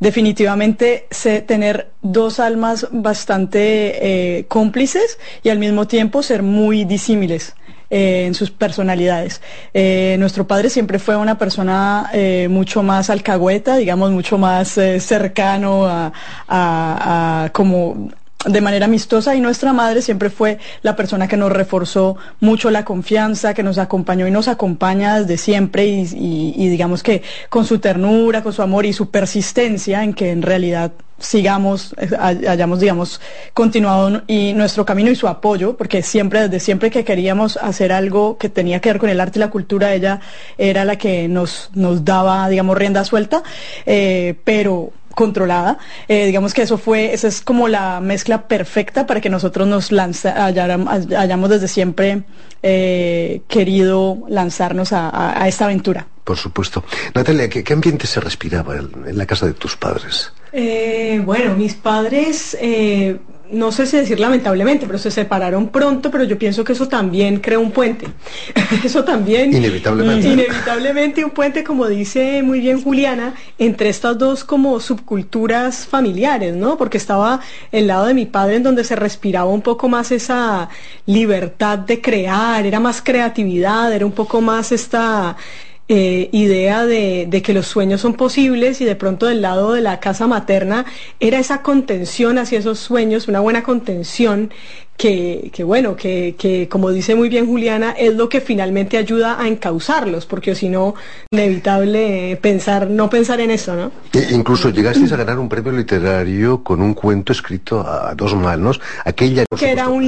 Speaker 17: definitivamente se- tener dos almas bastante cómplices y al mismo tiempo ser muy disímiles. Eh, en sus personalidades. Eh, nuestro padre siempre fue una persona eh, mucho más alcahueta, digamos, mucho más cercano a, a- como de manera amistosa y nuestra madre siempre fue la persona que nos reforzó mucho la confianza, que nos acompañó y nos acompaña desde siempre y- y digamos que con su ternura, con su amor y su persistencia en que en realidad sigamos, eh, hayamos, digamos, continuado y nuestro camino y su apoyo, porque siempre, desde siempre que queríamos hacer algo que tenía que ver con el arte y la cultura, ella era la que nos, nos daba, digamos, rienda suelta, eh, pero controlada. Eh, digamos que eso fue, esa es como la mezcla perfecta para que nosotros nos lanza, hayamos desde siempre querido lanzarnos a, esta aventura.
Speaker 16: Por supuesto. Natalia, ¿qué, ambiente se respiraba en la casa de tus padres?
Speaker 3: Eh, bueno, mis padres, eh, no sé si decir lamentablemente, pero se separaron pronto, pero yo pienso que eso también creó un puente. *laughs* eso también...
Speaker 16: Inevitablemente.
Speaker 3: Inevitablemente un puente, como dice muy bien Juliana, entre estas dos como subculturas familiares, ¿no? Porque estaba el lado de mi padre en donde se respiraba un poco más esa libertad de crear, era más creatividad, era un poco más esta eh, idea de, de, que los sueños son posibles y de pronto del lado de la casa materna era esa contención hacia esos sueños, una buena contención que, que bueno, que, que, como dice muy bien Juliana, es lo que finalmente ayuda a encauzarlos, porque si no, inevitable pensar, no pensar en eso, ¿no?
Speaker 16: E incluso llegasteis a ganar un premio literario con un cuento escrito a dos manos, aquella...
Speaker 3: Que era un